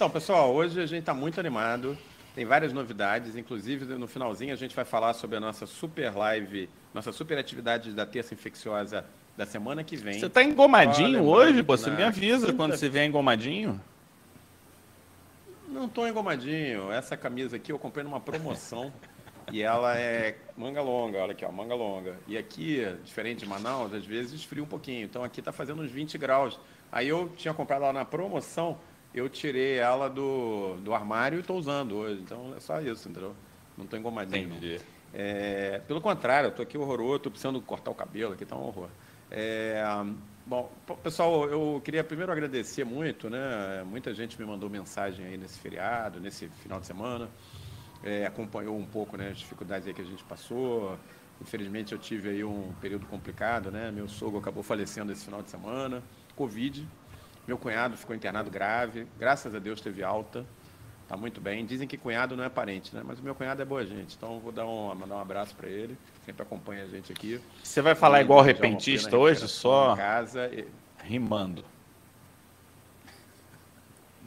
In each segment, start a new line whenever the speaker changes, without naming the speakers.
Então, pessoal, hoje a gente está muito animado. Tem várias novidades, inclusive no finalzinho a gente vai falar sobre a nossa super live, nossa super atividade da terça infecciosa da semana que vem.
Você está engomadinho hoje, pô? Você me avisa quinta... quando você vier engomadinho?
Não estou engomadinho. Essa camisa aqui eu comprei numa promoção e ela é manga longa, olha aqui, ó, manga longa. E aqui, diferente de Manaus, às vezes esfria um pouquinho. Então aqui está fazendo uns 20 graus. Aí eu tinha comprado ela na promoção, eu tirei ela do, do armário e estou usando hoje. Então é só isso, entendeu? Não estou engomadinho. Entendi. É, pelo contrário, eu estou aqui horroroso, estou precisando cortar o cabelo, aqui está um horror. É, bom, pessoal, eu queria primeiro agradecer muito, né? Muita gente me mandou mensagem aí nesse feriado, nesse final de semana é, acompanhou um pouco né, as dificuldades aí que a gente passou. Infelizmente eu tive aí um período complicado, né? Meu sogro acabou falecendo esse final de semana, Covid. Meu cunhado ficou internado grave, graças a Deus teve alta, tá muito bem. Dizem que cunhado não é parente, né? Mas o meu cunhado é boa gente, então vou dar um, mandar um abraço para ele, sempre acompanha a gente aqui.
Você vai falar e, igual repentista hoje, só casa, e... rimando.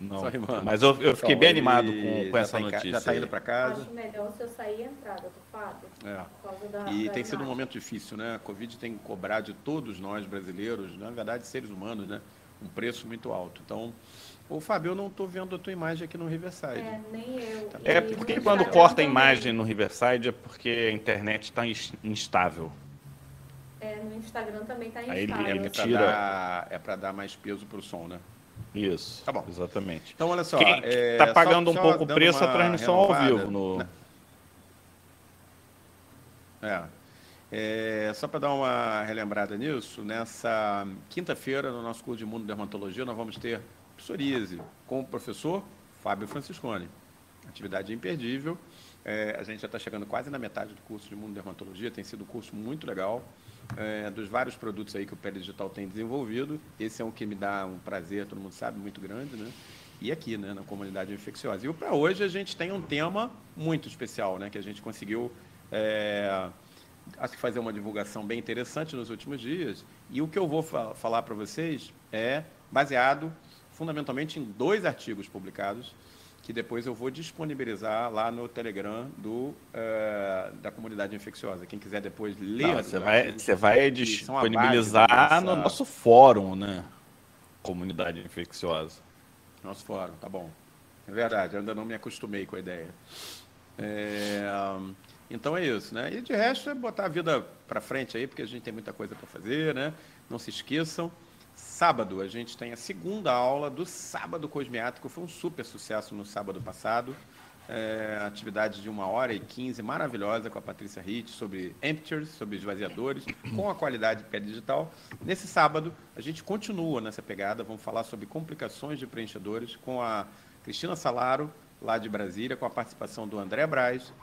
Não, mas eu, eu fiquei então, bem animado com, com essa tá notícia.
Já está indo para casa?
Acho melhor se eu sair e entrar, Fábio.
É. Da, e da tem sido um momento difícil, né? A Covid tem que cobrar de todos nós brasileiros, na verdade, seres humanos, né? Um preço muito alto. Então, o Fábio, eu não estou vendo a tua imagem aqui no Riverside. É,
nem eu.
Tá é porque quando corta a imagem no Riverside é porque a internet está instável.
É, no Instagram também está instável. Aí
ele, ele tira... É para dar mais peso para o som, né?
Isso. Tá bom. Exatamente.
Então, olha só.
Quem está é, pagando só, um pouco o preço a transmissão ao vivo. No... Né?
É. é só para dar uma relembrada nisso, nessa quinta-feira, no nosso curso de Mundo de Dermatologia, nós vamos ter psoríase com o professor Fábio Franciscone. Atividade imperdível. É, a gente já está chegando quase na metade do curso de Mundo de Dermatologia, tem sido um curso muito legal é, dos vários produtos aí que o Pele Digital tem desenvolvido. Esse é um que me dá um prazer, todo mundo sabe, muito grande, né? E aqui, né, na comunidade infecciosa. E para hoje a gente tem um tema muito especial, né, que a gente conseguiu é, acho que fazer uma divulgação bem interessante nos últimos dias. E o que eu vou fa falar para vocês é baseado fundamentalmente em dois artigos publicados que depois eu vou disponibilizar lá no Telegram do, uh, da comunidade infecciosa. Quem quiser depois ler. Não,
você, vai, você vai disponibilizar no nosso fórum, né? Comunidade infecciosa.
Nosso fórum, tá bom. É verdade, eu ainda não me acostumei com a ideia. É, então é isso, né? E de resto é botar a vida para frente aí, porque a gente tem muita coisa para fazer, né? Não se esqueçam. Sábado, a gente tem a segunda aula do Sábado Cosmiátrico. Foi um super sucesso no sábado passado. É, atividade de uma hora e quinze, maravilhosa, com a Patrícia Hitt, sobre empters, sobre esvaziadores, com a qualidade pé digital. Nesse sábado, a gente continua nessa pegada. Vamos falar sobre complicações de preenchedores com a Cristina Salaro, lá de Brasília, com a participação do André Braz,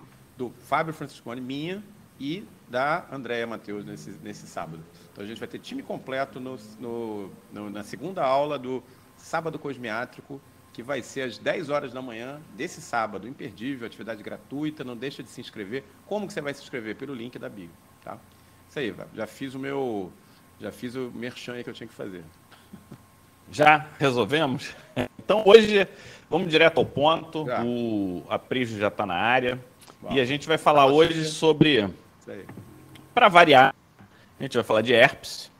do Fábio Franciscone, minha, e da Andréia Matheus nesse, nesse sábado. Então a gente vai ter time completo no, no, no, na segunda aula do Sábado Cosmiátrico, que vai ser às 10 horas da manhã desse sábado, imperdível, atividade gratuita, não deixa de se inscrever. Como que você vai se inscrever? Pelo link da Bio, tá? Isso aí, já fiz o meu, já fiz o merchan que eu tinha que fazer.
Já resolvemos? Então hoje vamos direto ao ponto, já. o Aprígio já está na área, Bom, e a gente vai falar hoje sobre, para variar, a gente vai falar de herpes.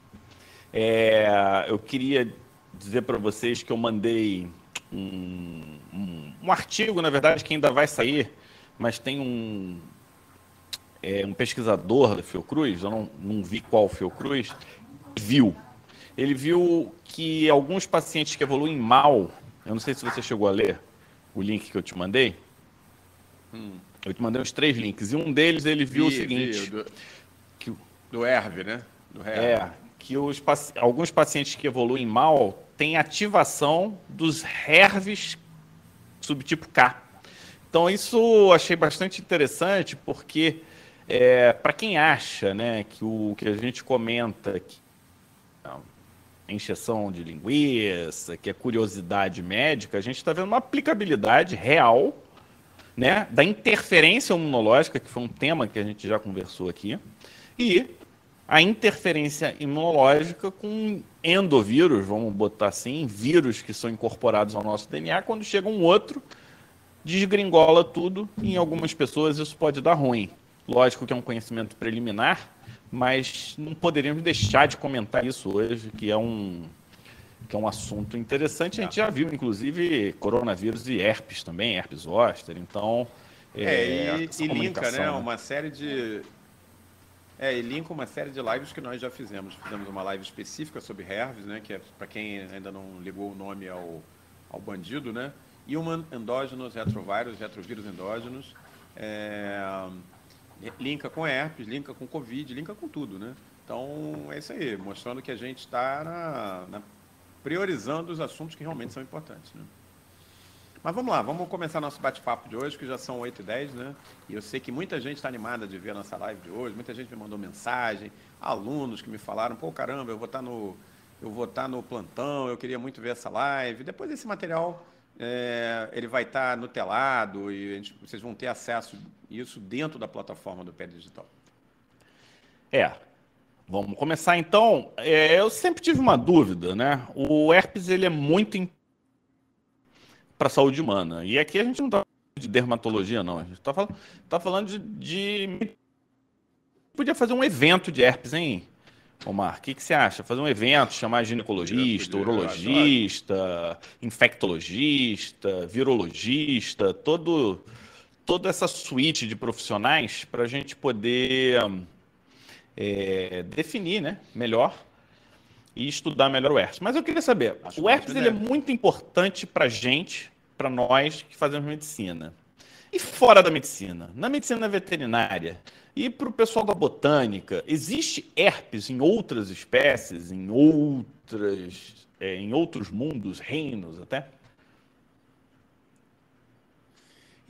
É, eu queria dizer para vocês que eu mandei um, um, um, artigo, na verdade, que ainda vai sair, mas tem um, é, um pesquisador da Fiocruz, eu não, não vi qual Fiocruz, viu. Ele viu que alguns pacientes que evoluem mal, eu não sei se você chegou a ler o link que eu te mandei. Hum. Eu te mandei os três links. E um deles ele viu vi, o seguinte. Vi,
do... Que do ERV, né? Do
É, que os, alguns pacientes que evoluem mal têm ativação dos HERVs subtipo K. Então, isso achei bastante interessante, porque é, para quem acha né, que o que a gente comenta, que é encheção de linguiça, que é curiosidade médica, a gente está vendo uma aplicabilidade real né, da interferência imunológica, que foi um tema que a gente já conversou aqui, e a interferência imunológica com endovírus, vamos botar assim, vírus que são incorporados ao nosso DNA, quando chega um outro, desgringola tudo, e em algumas pessoas isso pode dar ruim. Lógico que é um conhecimento preliminar, mas não poderíamos deixar de comentar isso hoje, que é um, que é um assunto interessante. A gente já viu, inclusive, coronavírus e herpes também, herpes zoster. Então,
é, é e, e linka, né, né? Uma série de é, e linka uma série de lives que nós já fizemos. Fizemos uma live específica sobre herpes, né? Que é para quem ainda não ligou o nome ao, ao bandido, né? Human Endogenous Retrovirus, retrovírus endógenos. É, linka com herpes, linka com Covid, linka com tudo, né? Então, é isso aí, mostrando que a gente está priorizando os assuntos que realmente são importantes, né? Mas vamos lá, vamos começar nosso bate-papo de hoje, que já são 8 e 10, né? E eu sei que muita gente está animada de ver a nossa live de hoje, muita gente me mandou mensagem, alunos que me falaram, pô, caramba, eu vou estar tá no, eu vou estar tá no plantão, eu queria muito ver essa live. Depois esse material, é, ele vai estar tá no telado e gente, vocês vão ter acesso a isso dentro da plataforma do Pé Digital.
É, Vamos começar então. É, eu sempre tive uma dúvida, né? O herpes ele é muito importante para a saúde humana. E aqui a gente não está de dermatologia, não. A gente está falando, tá falando de, de, Podia fazer um evento de herpes, hein, Omar? O que, que você acha? Fazer um evento, chamar ginecologista, urologista, infectologista, virologista, todo, toda essa suíte de profissionais para a gente poder é, definir né, melhor e estudar melhor o herpes. Mas eu queria saber, Acho o herpes ele é muito importante para a gente, para nós que fazemos medicina. E fora da medicina, na medicina veterinária e para o pessoal da botânica, existe herpes em outras espécies, em outras, é, em outros mundos, reinos até?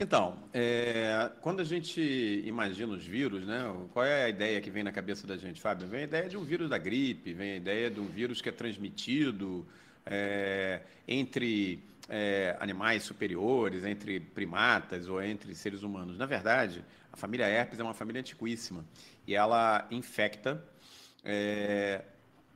Então, é, quando a gente imagina os vírus, né, qual é a ideia que vem na cabeça da gente, Fábio? Vem a ideia de um vírus da gripe, vem a ideia de um vírus que é transmitido é, entre é, animais superiores, entre primatas ou entre seres humanos. Na verdade, a família herpes é uma família antiquíssima e ela infecta é,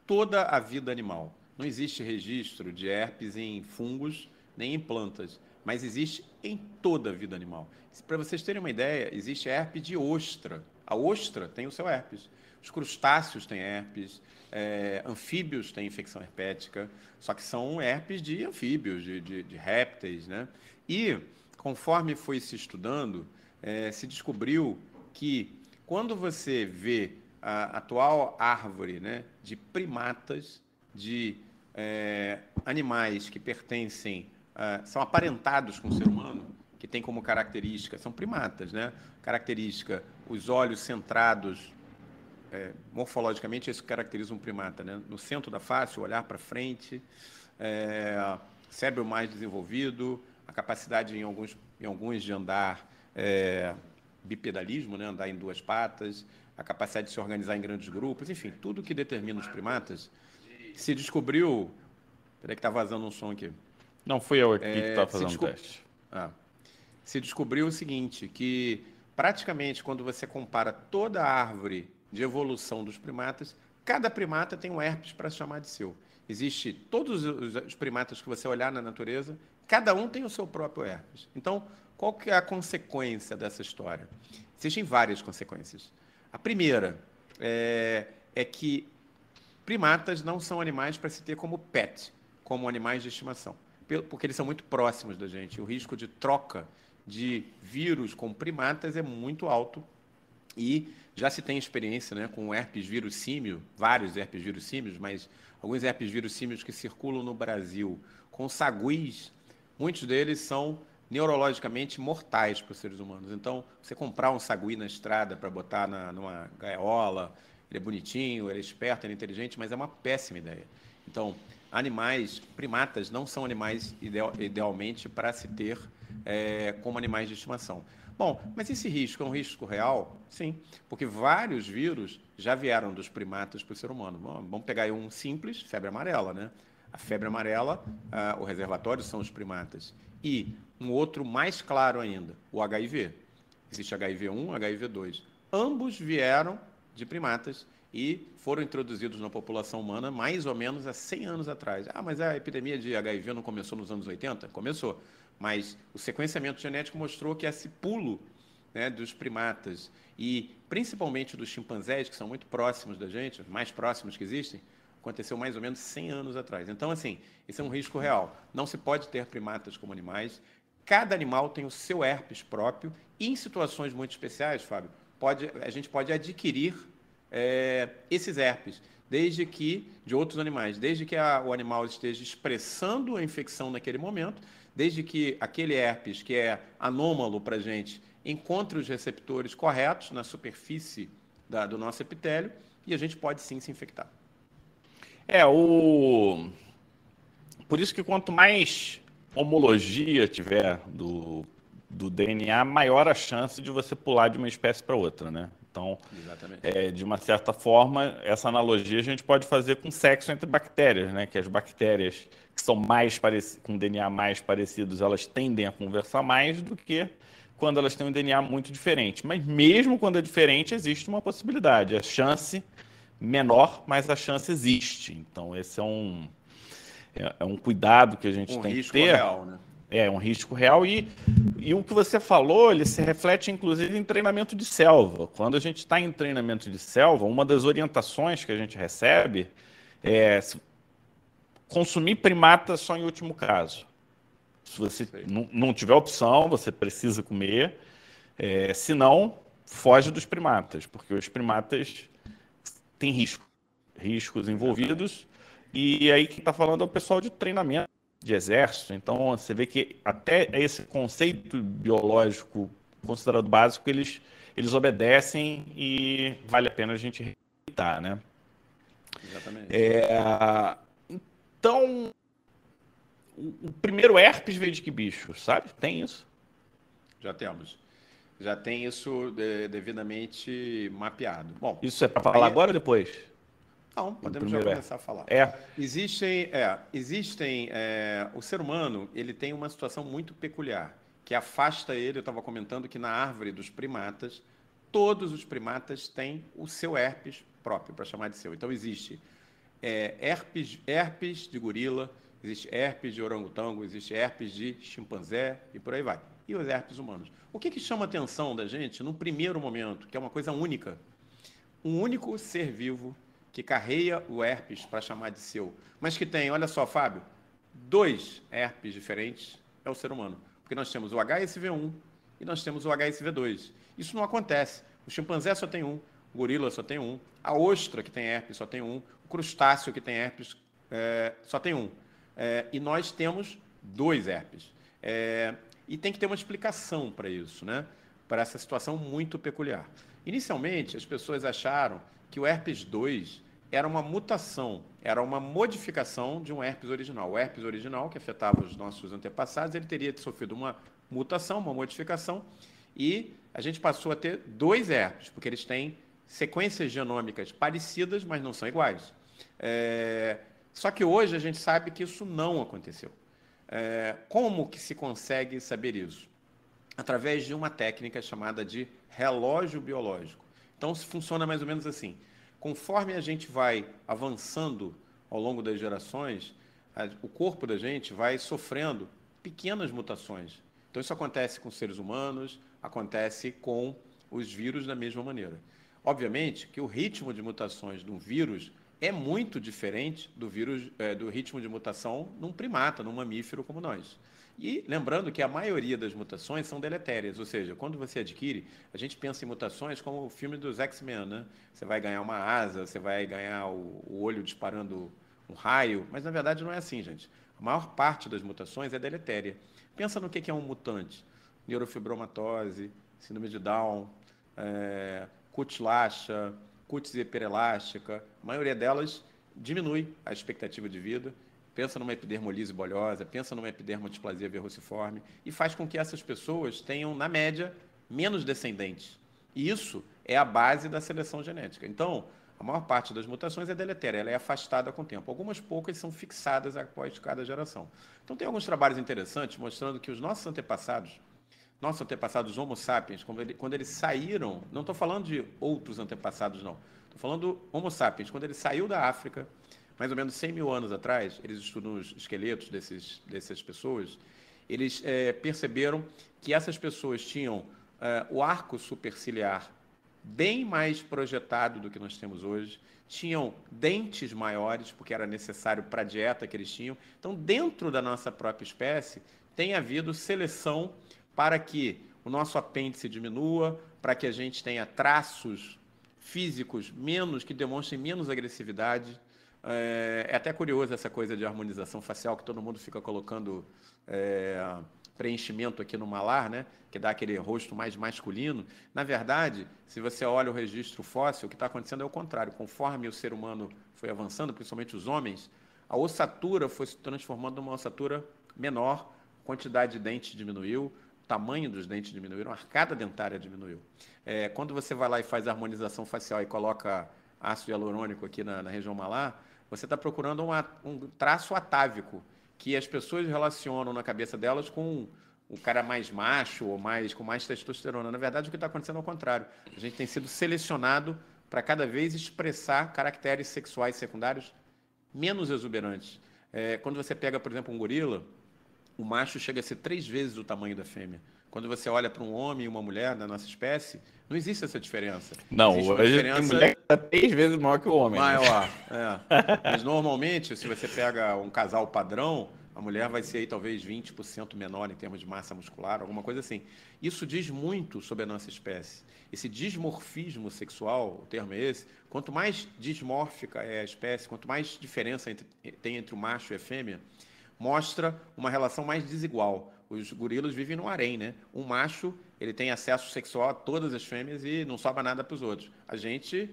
toda a vida animal. Não existe registro de herpes em fungos nem em plantas mas existe em toda a vida animal. Para vocês terem uma ideia, existe herpes de ostra. A ostra tem o seu herpes. Os crustáceos têm herpes, é, anfíbios têm infecção herpética, só que são herpes de anfíbios, de, de, de répteis. Né? E, conforme foi se estudando, é, se descobriu que quando você vê a atual árvore né, de primatas, de é, animais que pertencem uh, são aparentados com o ser humano, que tem como característica, são primatas, né? Característica, os olhos centrados, é, morfologicamente, isso caracteriza um primata, né? No centro da face, o olhar para frente, é, cérebro mais desenvolvido, a capacidade em alguns, em alguns de andar é, bipedalismo, né? andar em duas patas, a capacidade de se organizar em grandes grupos, enfim, tudo que determina os primatas, se descobriu. Peraí que está vazando um som aqui.
Não fui eu aqui é, que está fazendo o teste.
Ah. Se descobriu o seguinte, que praticamente quando você compara toda a árvore de evolução dos primatas, cada primata tem um herpes para chamar de seu. Existe todos os primatas que você olhar na natureza, cada um tem o seu próprio herpes. Então, qual que é a consequência dessa história? Existem várias consequências. A primeira é, é que primatas não são animais para se ter como pet, como animais de estimação porque eles são muito próximos da gente. O risco de troca de vírus com primatas é muito alto e já se tem experiência né, com herpes vírus símio, vários herpes vírus símios, mas alguns herpes vírus símios que circulam no Brasil com saguis, muitos deles são neurologicamente mortais para os seres humanos. Então, você comprar um sagui na estrada para botar na, numa gaiola, ele é bonitinho, ele é esperto, ele é inteligente, mas é uma péssima ideia. Então, animais, primatas, não são animais ideal, idealmente para se ter é, como animais de estimação. Bom, mas esse risco é um risco real? Sim, porque vários vírus já vieram dos primatas para o ser humano. Vamos pegar aí um simples, febre amarela, né? A febre amarela, ah, o reservatório são os primatas. E um outro mais claro ainda, o HIV. Existe HIV1, HIV2. Ambos vieram de primatas e foram introduzidos na população humana mais ou menos há 100 anos atrás. Ah, mas a epidemia de HIV não começou nos anos 80? Começou. Mas o sequenciamento genético mostrou que esse pulo né, dos primatas e principalmente dos chimpanzés, que são muito próximos da gente, mais próximos que existem, aconteceu mais ou menos 100 anos atrás. Então, assim, isso é um risco real. Não se pode ter primatas como animais. Cada animal tem o seu herpes próprio e, em situações muito especiais, Fábio, pode, a gente pode adquirir é, esses herpes, desde que, de outros animais, desde que a, o animal esteja expressando a infecção naquele momento, desde que aquele herpes, que é anômalo para a gente, encontre os receptores corretos na superfície da, do nosso epitélio e a gente pode sim se infectar.
É, o. Por isso que quanto mais homologia tiver do, do DNA, maior a chance de você pular de uma espécie para outra, né? Então, é, de uma certa forma, essa analogia a gente pode fazer com sexo entre bactérias, né? Que as bactérias que são mais com DNA mais parecidos, elas tendem a conversar mais do que quando elas têm um DNA muito diferente. Mas mesmo quando é diferente, existe uma possibilidade. A chance menor, mas a chance existe. Então, esse é um, é, é um cuidado que a gente um tem que ter. Real, né? É, um risco real. E, e o que você falou, ele se reflete inclusive em treinamento de selva. Quando a gente está em treinamento de selva, uma das orientações que a gente recebe é consumir primata só em último caso. Se você não tiver opção, você precisa comer. É, se não, foge dos primatas, porque os primatas têm risco, riscos envolvidos. E aí quem está falando é o pessoal de treinamento de exército. Então, você vê que até esse conceito biológico considerado básico, eles, eles obedecem e vale a pena a gente respeitar, né? Exatamente. É, então, o primeiro herpes veio de que bicho, sabe? Tem isso?
Já temos. Já tem isso devidamente mapeado.
Bom, isso é para falar aí... agora ou depois?
Não, podemos já começar é. a falar. É. Existem, é, existem é, o ser humano ele tem uma situação muito peculiar que afasta ele. Eu estava comentando que na árvore dos primatas todos os primatas têm o seu herpes próprio para chamar de seu. Então existe é, herpes, herpes de gorila, existe herpes de orangotango, existe herpes de chimpanzé e por aí vai. E os herpes humanos. O que, que chama a atenção da gente no primeiro momento, que é uma coisa única? Um único ser vivo que carreia o herpes para chamar de seu, mas que tem, olha só, Fábio, dois herpes diferentes, é o ser humano. Porque nós temos o HSV1 e nós temos o HSV2. Isso não acontece. O chimpanzé só tem um, o gorila só tem um, a ostra que tem herpes só tem um, o crustáceo que tem herpes é, só tem um. É, e nós temos dois herpes. É, e tem que ter uma explicação para isso, né? para essa situação muito peculiar. Inicialmente, as pessoas acharam que o herpes 2 era uma mutação, era uma modificação de um herpes original. O herpes original, que afetava os nossos antepassados, ele teria sofrido uma mutação, uma modificação, e a gente passou a ter dois herpes, porque eles têm sequências genômicas parecidas, mas não são iguais. É... Só que hoje a gente sabe que isso não aconteceu. É... Como que se consegue saber isso? Através de uma técnica chamada de relógio biológico. Então, funciona mais ou menos assim conforme a gente vai avançando ao longo das gerações, a, o corpo da gente vai sofrendo pequenas mutações. Então, isso acontece com seres humanos, acontece com os vírus da mesma maneira. Obviamente que o ritmo de mutações de um vírus é muito diferente do vírus, é, do ritmo de mutação num primata, num mamífero como nós. E lembrando que a maioria das mutações são deletérias, ou seja, quando você adquire, a gente pensa em mutações como o filme dos X-Men, né? Você vai ganhar uma asa, você vai ganhar o, o olho disparando um raio, mas na verdade não é assim, gente. A maior parte das mutações é deletéria. Pensa no que é um mutante: neurofibromatose, síndrome de Down, é, cutis laxa, cutis hiperelástica. A maioria delas diminui a expectativa de vida pensa numa epidermolise bolhosa, pensa numa epidermodisplasia verruciforme e faz com que essas pessoas tenham, na média, menos descendentes. E isso é a base da seleção genética. Então, a maior parte das mutações é deletéria, ela é afastada com o tempo. Algumas poucas são fixadas após cada geração. Então, tem alguns trabalhos interessantes mostrando que os nossos antepassados, nossos antepassados Homo sapiens, quando, ele, quando eles saíram, não estou falando de outros antepassados, não. Estou falando Homo sapiens, quando ele saiu da África, mais ou menos 100 mil anos atrás, eles estudam os esqueletos desses, dessas pessoas, eles é, perceberam que essas pessoas tinham é, o arco superciliar bem mais projetado do que nós temos hoje, tinham dentes maiores, porque era necessário para a dieta que eles tinham. Então, dentro da nossa própria espécie, tem havido seleção para que o nosso apêndice diminua, para que a gente tenha traços físicos menos, que demonstrem menos agressividade. É, é até curioso essa coisa de harmonização facial que todo mundo fica colocando. É, preenchimento aqui no malar, né, que dá aquele rosto mais masculino. Na verdade, se você olha o registro fóssil, o que está acontecendo é o contrário. Conforme o ser humano foi avançando, principalmente os homens, a ossatura foi se transformando numa ossatura menor, quantidade de dentes diminuiu, tamanho dos dentes diminuíram, a arcada dentária diminuiu. É, quando você vai lá e faz a harmonização facial e coloca ácido hialurônico aqui na, na região malar, você está procurando uma, um traço atávico que as pessoas relacionam na cabeça delas com o cara mais macho ou mais com mais testosterona. Na verdade, o que está acontecendo é o contrário. A gente tem sido selecionado para cada vez expressar caracteres sexuais secundários menos exuberantes. É, quando você pega, por exemplo, um gorila, o macho chega a ser três vezes o tamanho da fêmea. Quando você olha para um homem e uma mulher na nossa espécie, não existe essa diferença.
Não, existe hoje diferença... tem mulher que é três vezes maior que o homem.
Né? Maior, né? é. Mas normalmente, se você pega um casal padrão, a mulher vai ser aí talvez 20% menor em termos de massa muscular, alguma coisa assim. Isso diz muito sobre a nossa espécie. Esse dismorfismo sexual, o termo é esse, quanto mais dismórfica é a espécie, quanto mais diferença entre, tem entre o macho e a fêmea, mostra uma relação mais desigual os gorilas vivem no harém, né? Um macho, ele tem acesso sexual a todas as fêmeas e não sobra nada para os outros. A gente,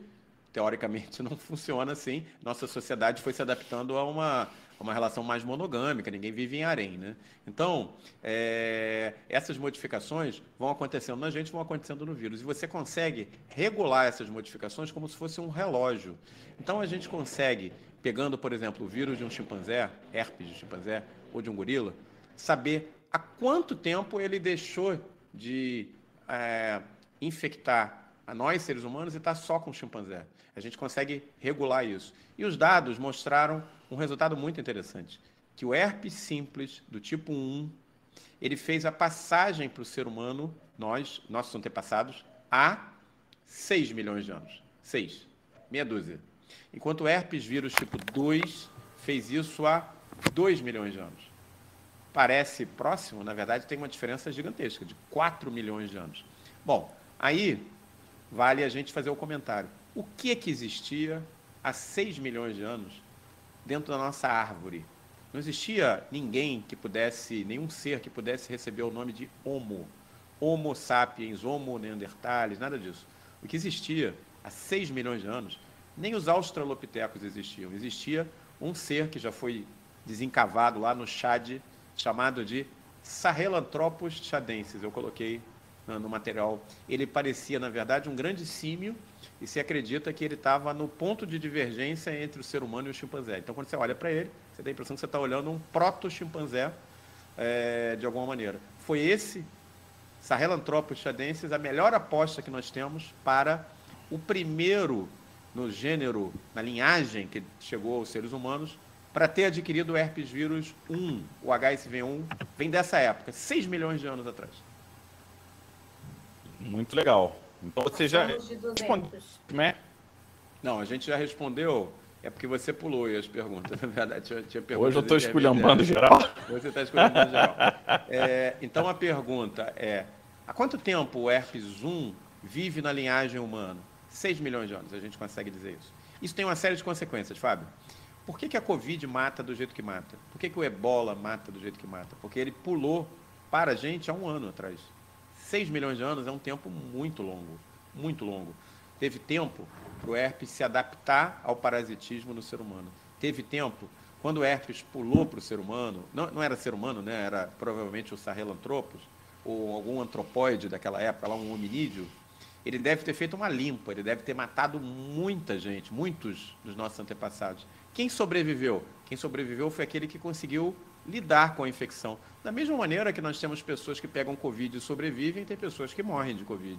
teoricamente, não funciona assim. Nossa sociedade foi se adaptando a uma, a uma relação mais monogâmica, ninguém vive em harém, né? Então, é, essas modificações vão acontecendo na gente, vão acontecendo no vírus. E você consegue regular essas modificações como se fosse um relógio. Então, a gente consegue, pegando, por exemplo, o vírus de um chimpanzé, herpes de chimpanzé, ou de um gorila, saber há quanto tempo ele deixou de é, infectar a nós, seres humanos, e está só com o chimpanzé. A gente consegue regular isso. E os dados mostraram um resultado muito interessante, que o herpes simples, do tipo 1, ele fez a passagem para o ser humano, nós, nossos antepassados, há 6 milhões de anos. 6. Meia dúzia. Enquanto o herpes vírus tipo 2 fez isso há 2 milhões de anos parece próximo, na verdade tem uma diferença gigantesca, de 4 milhões de anos. Bom, aí vale a gente fazer o comentário. O que é que existia há 6 milhões de anos dentro da nossa árvore? Não existia ninguém que pudesse, nenhum ser que pudesse receber o nome de Homo. Homo sapiens, Homo neanderthalis, nada disso. O que existia há 6 milhões de anos, nem os australopitecos existiam. Existia um ser que já foi desencavado lá no Chad, chamado de Sahelanthropus chadensis. Eu coloquei no material. Ele parecia, na verdade, um grande símio e se acredita que ele estava no ponto de divergência entre o ser humano e o chimpanzé. Então, quando você olha para ele, você tem a impressão que você está olhando um proto-chimpanzé é, de alguma maneira. Foi esse, Sahelanthropus chadensis, a melhor aposta que nós temos para o primeiro no gênero, na linhagem que chegou aos seres humanos, para ter adquirido o herpes vírus 1, o HSV1, vem dessa época, 6 milhões de anos atrás.
Muito legal. Então você já respondeu, né?
Não, a gente já respondeu. É porque você pulou aí as perguntas. Na verdade, tinha, tinha
perguntas. Hoje eu estou esculhambando geral.
Você está esculhambando geral. É, então a pergunta é: há quanto tempo o herpes 1 vive na linhagem humana? 6 milhões de anos, a gente consegue dizer isso. Isso tem uma série de consequências, Fábio. Por que, que a Covid mata do jeito que mata? Por que, que o ebola mata do jeito que mata? Porque ele pulou para a gente há um ano atrás. 6 milhões de anos é um tempo muito longo, muito longo. Teve tempo para o herpes se adaptar ao parasitismo no ser humano. Teve tempo, quando o herpes pulou para o ser humano, não, não era ser humano, né? era provavelmente o Sahelanthropus, ou algum antropóide daquela época, lá um hominídeo, ele deve ter feito uma limpa, ele deve ter matado muita gente, muitos dos nossos antepassados. Quem sobreviveu? Quem sobreviveu foi aquele que conseguiu lidar com a infecção. Da mesma maneira que nós temos pessoas que pegam Covid e sobrevivem, tem pessoas que morrem de Covid.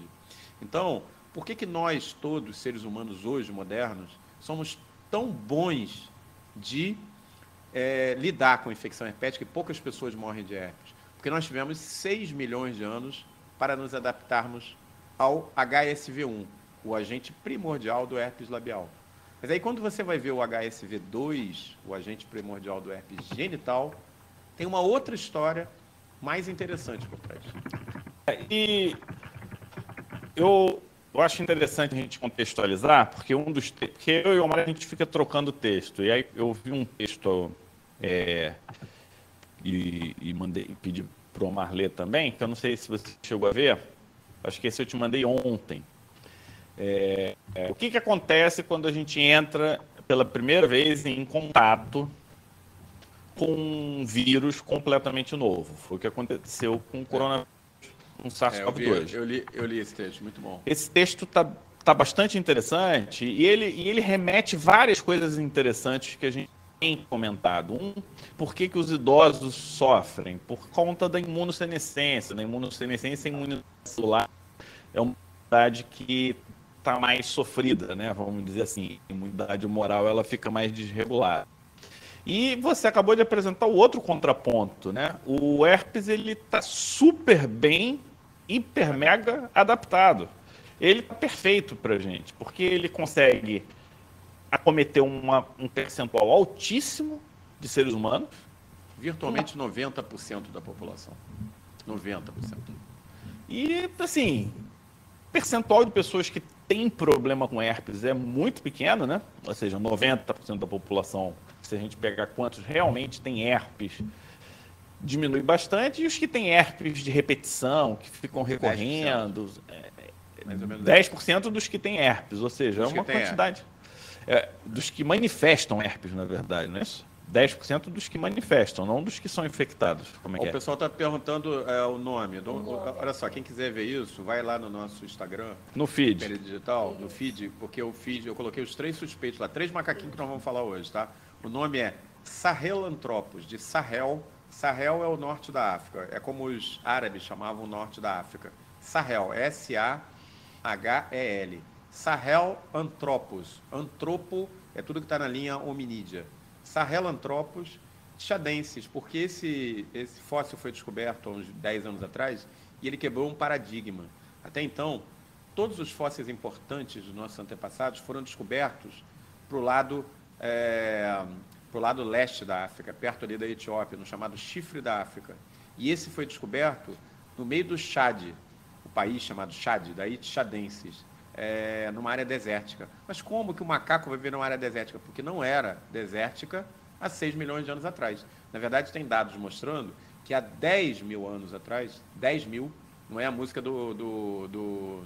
Então, Por que, que nós, todos, seres humanos hoje, modernos, somos tão bons de é, lidar com a infecção herpética e poucas pessoas morrem de herpes? Porque nós tivemos 6 milhões de anos para nos adaptarmos ao HSV1, o agente primordial do herpes labial. Mas aí quando você vai ver o HSV2, o agente primordial do herpes genital, tem uma outra história mais interessante por trás.
E eu, eu acho interessante a gente contextualizar, porque um dos porque eu e o Omar a gente fica trocando texto. E aí eu vi um texto é, e, e mandei pedi para o Omar ler também, que eu não sei se você chegou a ver. Acho que esse eu te mandei ontem. É, é, o que, que acontece quando a gente entra pela primeira vez em contato com um vírus completamente novo? Foi o que aconteceu com o coronavírus, com o SARS-CoV-2.
É, eu, eu, li, eu li esse texto, muito bom.
Esse texto está tá bastante interessante e ele, e ele remete várias coisas interessantes que a gente tem comentado. Um, por que, que os idosos sofrem? Por conta da imunossenescência. Da imunossenescência imunidade celular é uma imunidade que está mais sofrida, né? Vamos dizer assim, a imunidade moral ela fica mais desregulada. E você acabou de apresentar o outro contraponto, né? O herpes ele está super bem, hiper mega adaptado. Ele está perfeito para gente, porque ele consegue acometer uma, um percentual altíssimo de seres humanos.
Virtualmente 90% da população. 90%.
E, assim, percentual de pessoas que têm problema com herpes é muito pequeno, né? Ou seja, 90% da população, se a gente pegar quantos realmente têm herpes, diminui bastante. E os que têm herpes de repetição, que ficam recorrendo, 10%, é, 10% dos que têm herpes, ou seja, é uma quantidade. É, dos que manifestam herpes, na verdade, não é isso? 10% dos que manifestam, não dos que são infectados. Como é
o
é?
pessoal está perguntando é, o nome. Olha só, quem quiser ver isso, vai lá no nosso Instagram.
No feed.
Digital, no feed, porque o feed, eu coloquei os três suspeitos lá, três macaquinhos que nós vamos falar hoje, tá? O nome é Sahelanthropus, de Sahel. Sahel é o norte da África, é como os árabes chamavam o norte da África. Sahel, S-A-H-E-L. Sahel Anthropus. Antropo é tudo que está na linha hominídea. Sahelanthropus chadensis, porque esse, esse fóssil foi descoberto há uns 10 anos atrás e ele quebrou um paradigma. Até então, todos os fósseis importantes dos nossos antepassados foram descobertos para o lado, é, pro lado leste da África, perto ali da Etiópia, no chamado Chifre da África. E esse foi descoberto no meio do Chad, o país chamado Chad, daí chadensis é, numa área desértica. Mas como que o macaco vai viver numa área desértica? Porque não era desértica há 6 milhões de anos atrás. Na verdade, tem dados mostrando que há 10 mil anos atrás, 10 mil, não é a música do, do, do,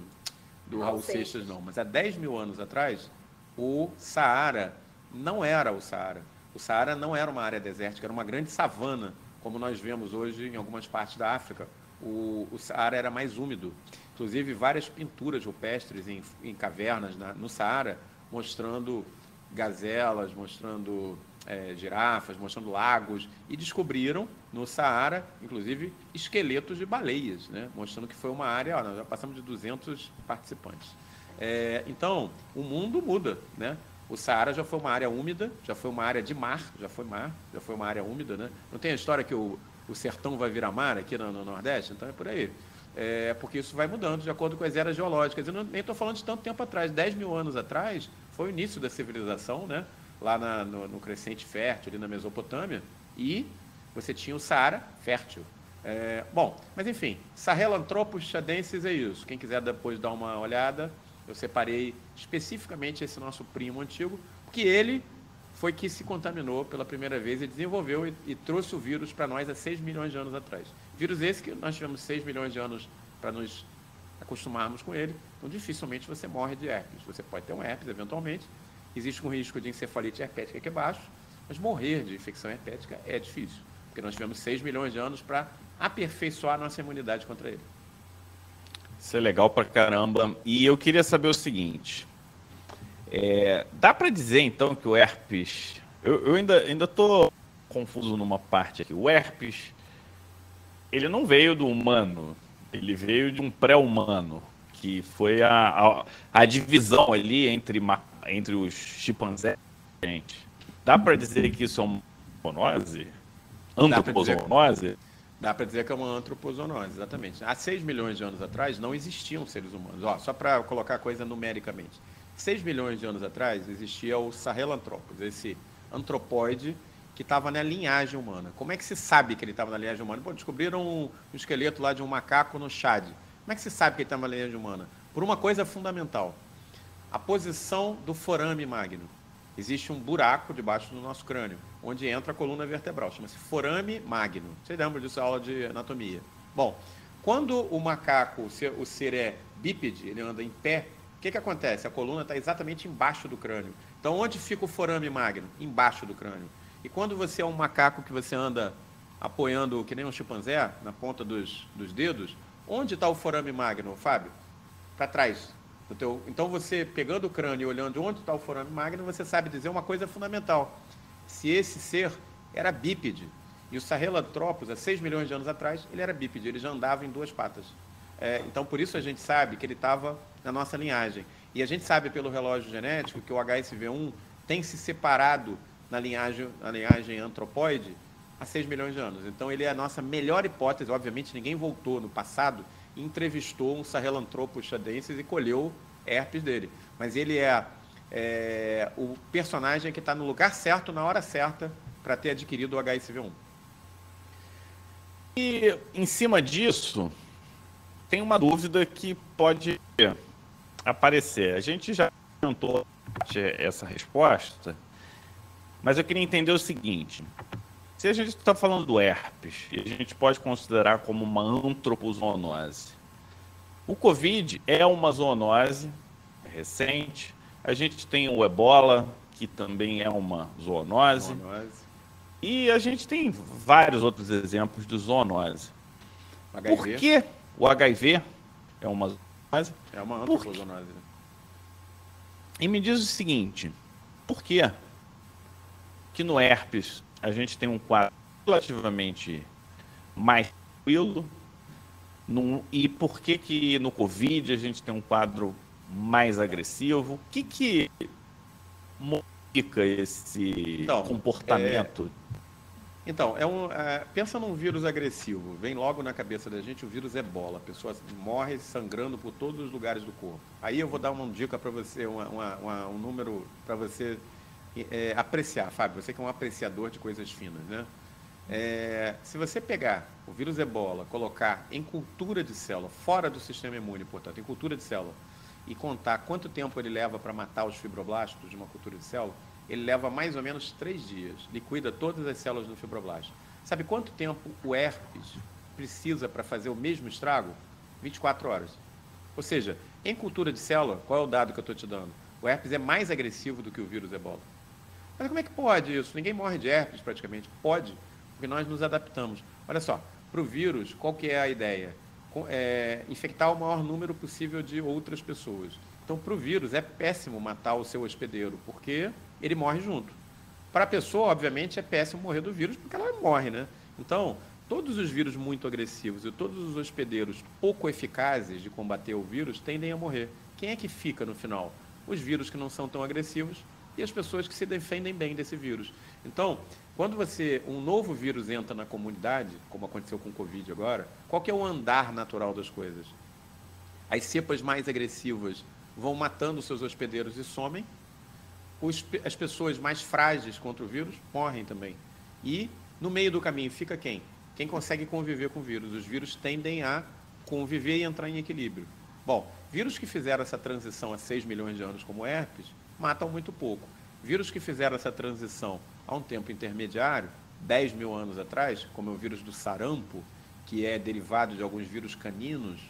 do Raul Seixas, não, mas há 10 mil anos atrás, o Saara não era o Saara. O Saara não era uma área desértica, era uma grande savana, como nós vemos hoje em algumas partes da África. O, o Saara era mais úmido inclusive várias pinturas rupestres em, em cavernas na, no Saara, mostrando gazelas, mostrando é, girafas, mostrando lagos, e descobriram no Saara, inclusive, esqueletos de baleias, né? mostrando que foi uma área, ó, nós já passamos de 200 participantes. É, então, o mundo muda, né? O Saara já foi uma área úmida, já foi uma área de mar, já foi mar, já foi uma área úmida, né? Não tem a história que o, o sertão vai virar mar aqui no, no Nordeste? Então é por aí é, porque isso vai mudando de acordo com as eras geológicas. Eu não, nem estou falando de tanto tempo atrás, 10 mil anos atrás, foi o início da civilização, né? lá na, no, no, crescente fértil, ali na Mesopotâmia, e você tinha o Saara fértil. É, bom, mas enfim, Sahelanthropus chadensis é isso. Quem quiser depois dar uma olhada, eu separei especificamente esse nosso primo antigo, porque ele foi que se contaminou pela primeira vez e desenvolveu e, e trouxe o vírus para nós há 6 milhões de anos atrás. Vírus esse que nós tivemos 6 milhões de anos para nos acostumarmos com ele, então dificilmente você morre de herpes. Você pode ter um herpes eventualmente, existe um risco de encefalite herpética que é baixo, mas morrer de infecção herpética é difícil, porque nós tivemos 6 milhões de anos para aperfeiçoar nossa imunidade contra ele.
Isso é legal para caramba. E eu queria saber o seguinte: é, dá para dizer então que o herpes. Eu, eu ainda ainda tô confuso numa parte aqui. O herpes ele não veio do humano, ele veio de um pré-humano Que foi a, a, a divisão ali entre, entre os chimpanzés. Gente, dá para dizer que isso é uma zoonose? Antropozoonose?
Dá para dizer que é uma antropozoonose, exatamente. Há 6 milhões de anos atrás não existiam seres humanos. Ó, só para colocar a coisa numericamente. 6 milhões de anos atrás existia o Sahelanthropus, esse antropóide que estava na linhagem humana. Como é que se sabe que ele estava na linhagem humana? Pô, descobriram um, um, esqueleto lá de um macaco no Chad. Como é que se sabe que ele estava na linhagem humana? Por uma coisa fundamental: a posição do forame magno. Existe um buraco debaixo do nosso crânio, onde entra a coluna vertebral. Chama-se forame magno. Vocês lembram disso na aula de anatomia? Bom, quando o macaco, o ser é bípede, ele anda em pé, o que, que acontece? A coluna está exatamente embaixo do crânio. Então, onde fica o forame magno? Embaixo do crânio. E quando você é um macaco que você anda apoiando, que nem um chimpanzé, na ponta dos, dos dedos, onde está o forame magno, Fábio? Para trás. Teu... Então, você pegando o crânio e olhando onde está o forame magno, você sabe dizer uma coisa fundamental. Se esse ser era bípede, e o Sahelanthropus, há 6 milhões de anos atrás, ele era bípede, ele já andava em duas patas. É, então, por isso a gente sabe que ele estava na nossa linhagem. E a gente sabe pelo relógio genético que o HSV1 tem se separado na linhagem, na linhagem antropóide há 6 milhões de anos. Então, ele é a nossa melhor hipótese. Obviamente, ninguém voltou no passado e entrevistou um Sahelanthropus chadensis e colheu herpes dele. Mas ele é, é o personagem que está no lugar certo, na hora certa, para ter adquirido o HSV1.
E, em cima disso, tem uma dúvida que pode aparecer. A gente já tentou essa resposta, mas eu queria entender o seguinte: se a gente está falando do herpes, e a gente pode considerar como uma antropozoonose, o Covid é uma zoonose recente. A gente tem o ebola, que também é uma zoonose. zoonose. E a gente tem vários outros exemplos de zoonose. HIV. Por que o HIV é uma zoonose?
É uma antropozoonose. Né?
E me diz o seguinte, por que que no herpes a gente tem um quadro relativamente mais tranquilo no, e por que que no Covid a gente tem um quadro mais agressivo? O que que modifica esse então, comportamento?
É... Então, é um, é, pensa num vírus agressivo. Vem logo na cabeça da gente o vírus ebola. A pessoa morre sangrando por todos os lugares do corpo. Aí eu vou dar uma dica para você, uma, uma, uma, um número para você é, apreciar, Fábio. Você que é um apreciador de coisas finas, né? É, se você pegar o vírus ebola, colocar em cultura de célula, fora do sistema imune, portanto, em cultura de célula, e contar quanto tempo ele leva para matar os fibroblastos de uma cultura de célula, ele leva mais ou menos três dias, liquida todas as células do fibroblasto. Sabe quanto tempo o herpes precisa para fazer o mesmo estrago? 24 horas. Ou seja, em cultura de célula, qual é o dado que eu estou te dando? O herpes é mais agressivo do que o vírus ebola. Mas como é que pode isso? Ninguém morre de herpes praticamente. Pode, porque nós nos adaptamos. Olha só, para o vírus, qual que é a ideia? É, infectar o maior número possível de outras pessoas. Então, para o vírus, é péssimo matar o seu hospedeiro, porque ele morre junto. Para a pessoa, obviamente, é péssimo morrer do vírus, porque ela morre, né? Então, todos os vírus muito agressivos e todos os hospedeiros pouco eficazes de combater o vírus tendem a morrer. Quem é que fica no final? Os vírus que não são tão agressivos e as pessoas que se defendem bem desse vírus. Então, quando você um novo vírus entra na comunidade, como aconteceu com o Covid agora, qual que é o andar natural das coisas? As cepas mais agressivas vão matando seus hospedeiros e somem, os, as pessoas mais frágeis contra o vírus morrem também. E no meio do caminho fica quem? Quem consegue conviver com o vírus. Os vírus tendem a conviver e entrar em equilíbrio. Bom, vírus que fizeram essa transição há 6 milhões de anos, como herpes, matam muito pouco. Vírus que fizeram essa transição há um tempo intermediário, 10 mil anos atrás, como é o vírus do sarampo, que é derivado de alguns vírus caninos,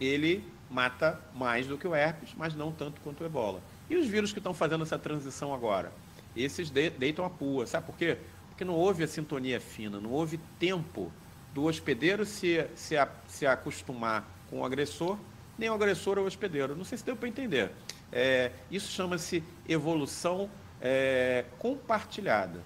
ele mata mais do que o herpes, mas não tanto quanto o ebola. E os vírus que estão fazendo essa transição agora? Esses deitam a pua. Sabe por quê? Porque não houve a sintonia fina, não houve tempo do hospedeiro se, se, se acostumar com o agressor, nem o agressor ao hospedeiro. Não sei se deu para entender. É, isso chama-se evolução é, compartilhada.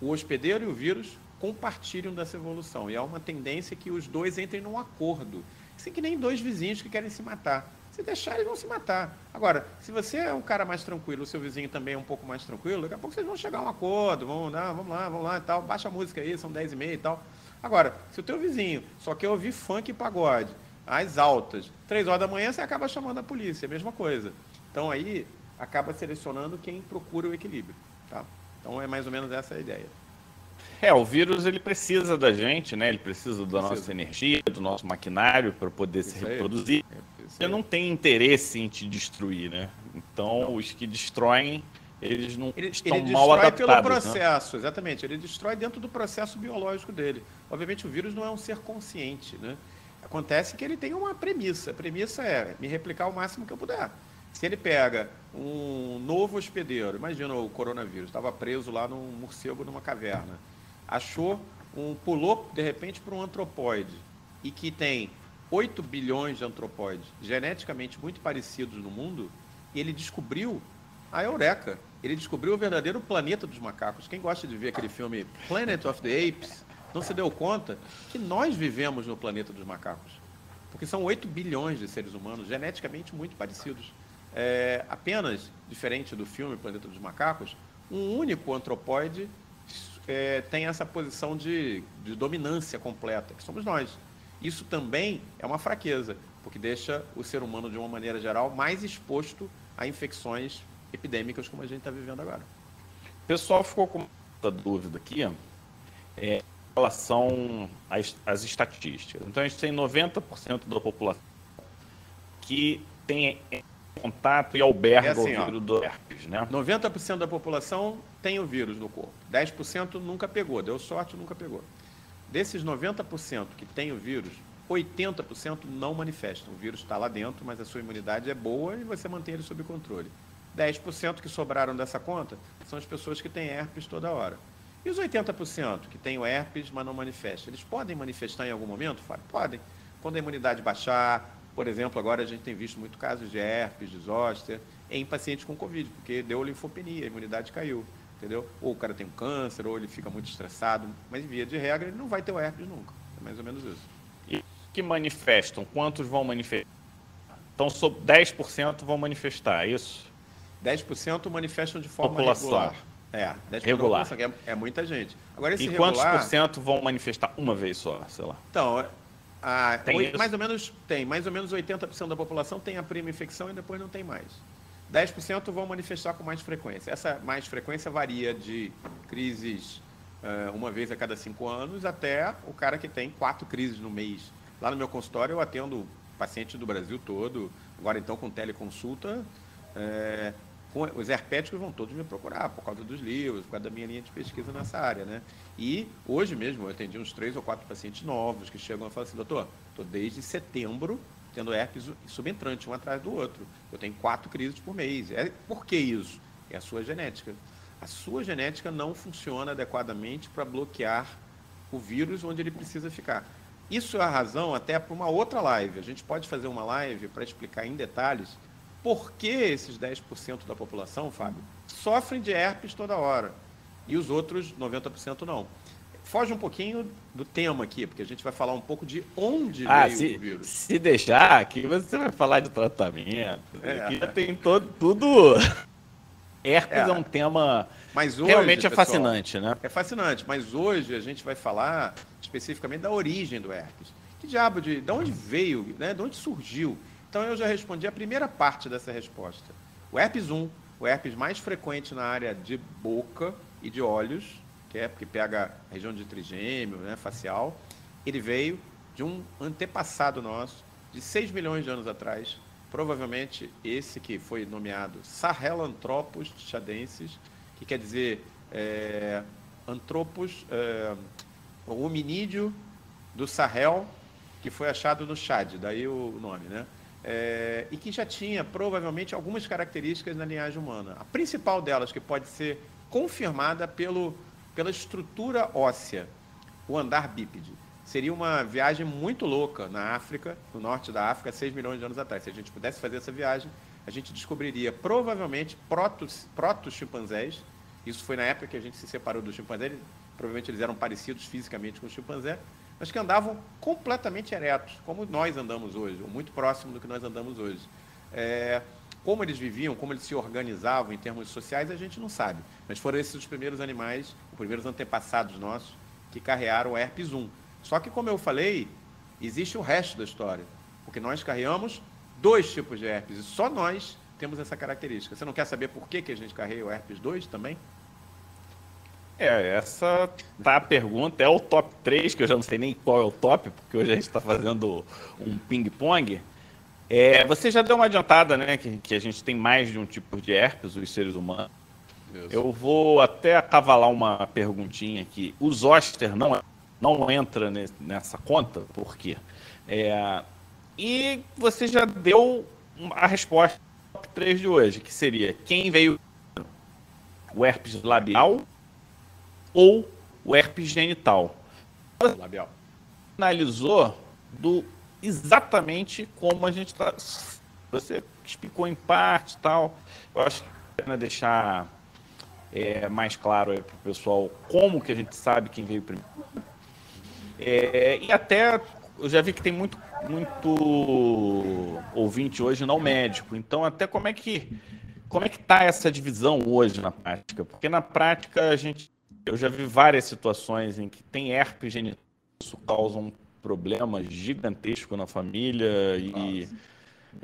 O hospedeiro e o vírus compartilham dessa evolução. E há uma tendência que os dois entrem num acordo. Assim que nem dois vizinhos que querem se matar. Se deixar, eles vão se matar. Agora, se você é um cara mais tranquilo, o seu vizinho também é um pouco mais tranquilo, daqui a pouco vocês vão chegar a um acordo, vão, não, vamos lá, vamos lá e tal, baixa a música aí, são 10 e meia e tal. Agora, se o teu vizinho só quer ouvir funk e pagode, às altas, 3 horas da manhã, você acaba chamando a polícia, é a mesma coisa. Então aí acaba selecionando quem procura o equilíbrio. Tá? Então é mais ou menos essa a ideia.
É, o vírus ele precisa da gente, né? Ele precisa da precisa. nossa energia, do nosso maquinário para poder Isso se reproduzir. É, ele não tem interesse em te destruir, né? Então, não. os que destroem, eles não ele, estão ele mal adaptados.
pelo né? processo, né? exatamente. Ele destrói dentro do processo biológico dele. Obviamente, o vírus não é um ser consciente, né? Acontece que ele tem uma premissa. A premissa é me replicar o máximo que eu puder. Se ele pega um novo hospedeiro, imagina o coronavírus, estava preso lá num morcego numa caverna achou um pulou de repente para um antropóide e que tem 8 bilhões de antropóides geneticamente muito parecidos no mundo, e ele descobriu a Eureka. Ele descobriu o verdadeiro planeta dos macacos. Quem gosta de ver aquele filme Planet of the Apes não se deu conta que nós vivemos no planeta dos macacos. Porque são 8 bilhões de seres humanos geneticamente muito parecidos. É, apenas, diferente do filme Planeta dos Macacos, um único antropóide é, tem essa posição de, de dominância completa, que somos nós. Isso também é uma fraqueza, porque deixa o ser humano, de uma maneira geral, mais exposto a infecções epidêmicas como a gente está vivendo agora.
O pessoal ficou com uma dúvida aqui é, em relação às, às estatísticas. Então, a gente tem 90% da população que tem contato e alberga é assim, o vírus ó, do herpes, né?
90% da população tem o vírus no corpo. 10% nunca pegou, deu sorte, nunca pegou. Desses 90% que tem o vírus, 80% não manifestam. O vírus está lá dentro, mas a sua imunidade é boa e você mantém ele sob controle. 10% que sobraram dessa conta são as pessoas que têm herpes toda hora. E os 80% que têm o herpes, mas não manifestam? Eles podem manifestar em algum momento, Fábio? Podem. Quando a imunidade baixar, por exemplo, agora a gente tem visto muito casos de herpes, de zoster, em pacientes com Covid, porque deu linfopenia, a imunidade caiu, entendeu? Ou o cara tem um câncer, ou ele fica muito estressado, mas via de regra ele não vai ter o herpes nunca. É mais ou menos isso.
E que manifestam? Quantos vão manifestar? Então, 10% vão manifestar, é isso?
10% manifestam de forma
População.
regular. É, 10%
regular.
É, é, muita gente. Agora, esse
e
regular...
quantos por cento vão manifestar uma vez só, sei lá?
Então, ah, tem mais ou menos tem, mais ou menos 80% da população tem a prima infecção e depois não tem mais. 10% vão manifestar com mais frequência. Essa mais frequência varia de crises uh, uma vez a cada cinco anos até o cara que tem quatro crises no mês. Lá no meu consultório eu atendo pacientes do Brasil todo, agora então com teleconsulta. É, os herpéticos vão todos me procurar por causa dos livros, por causa da minha linha de pesquisa nessa área, né? E hoje mesmo eu atendi uns três ou quatro pacientes novos que chegam e falam assim, doutor, estou desde setembro tendo herpes subentrante um atrás do outro. Eu tenho quatro crises por mês. É, por que isso? É a sua genética. A sua genética não funciona adequadamente para bloquear o vírus onde ele precisa ficar. Isso é a razão até para uma outra live. A gente pode fazer uma live para explicar em detalhes por que esses 10% da população, Fábio, sofrem de herpes toda hora e os outros 90% não. Foge um pouquinho do tema aqui, porque a gente vai falar um pouco de onde ah, veio
se,
o vírus.
Se deixar, aqui você vai falar de tratamento. É. Aqui já tem todo, tudo. Herpes é. é um tema mas hoje, realmente é pessoal, fascinante, né?
É fascinante, mas hoje a gente vai falar especificamente da origem do herpes. Que diabo de, de onde veio, né? De onde surgiu? Então eu já respondi a primeira parte dessa resposta. O herpes 1, o herpes mais frequente na área de boca e de olhos, que é porque pega a região de trigêmeo, né, facial, ele veio de um antepassado nosso, de 6 milhões de anos atrás, provavelmente esse que foi nomeado Sahelanthropus chadensis, que quer dizer é, antropos, é, o hominídeo do Sahel, que foi achado no Chad, daí o nome, né? É, e que já tinha provavelmente algumas características na linhagem humana. A principal delas, que pode ser confirmada pelo, pela estrutura óssea, o andar bípede. Seria uma viagem muito louca na África, no norte da África, 6 milhões de anos atrás. Se a gente pudesse fazer essa viagem, a gente descobriria provavelmente proto-chimpanzés. Proto Isso foi na época que a gente se separou dos chimpanzés. Provavelmente eles eram parecidos fisicamente com os chimpanzés mas que andavam completamente eretos, como nós andamos hoje, ou muito próximo do que nós andamos hoje. É, como eles viviam, como eles se organizavam em termos sociais, a gente não sabe. Mas foram esses os primeiros animais, os primeiros antepassados nossos, que carrearam o herpes 1. Só que, como eu falei, existe o resto da história. Porque nós carreamos dois tipos de herpes e só nós temos essa característica. Você não quer saber por que, que a gente carrega o herpes 2 também?
É, essa tá a pergunta. É o top 3, que eu já não sei nem qual é o top, porque hoje a gente está fazendo um ping-pong. É, você já deu uma adiantada, né? Que, que, a gente tem mais de um tipo de herpes, os seres humanos. Isso. Eu vou até acavalar uma perguntinha aqui. O zoster não, não entra nessa conta, por quê? É, e você já deu a resposta top 3 de hoje, que seria quem veio o herpes labial ou o herpes genital. Labial. Analisou do exatamente como a gente está. Você explicou em parte tal. Eu acho que é pena deixar é, mais claro para o pessoal como que a gente sabe quem veio primeiro. É, e até eu já vi que tem muito, muito ouvinte hoje não médico. Então, até como é que como é que está essa divisão hoje na prática? Porque na prática a gente eu já vi várias situações em que tem herpes genital, isso causa um problema gigantesco na família e,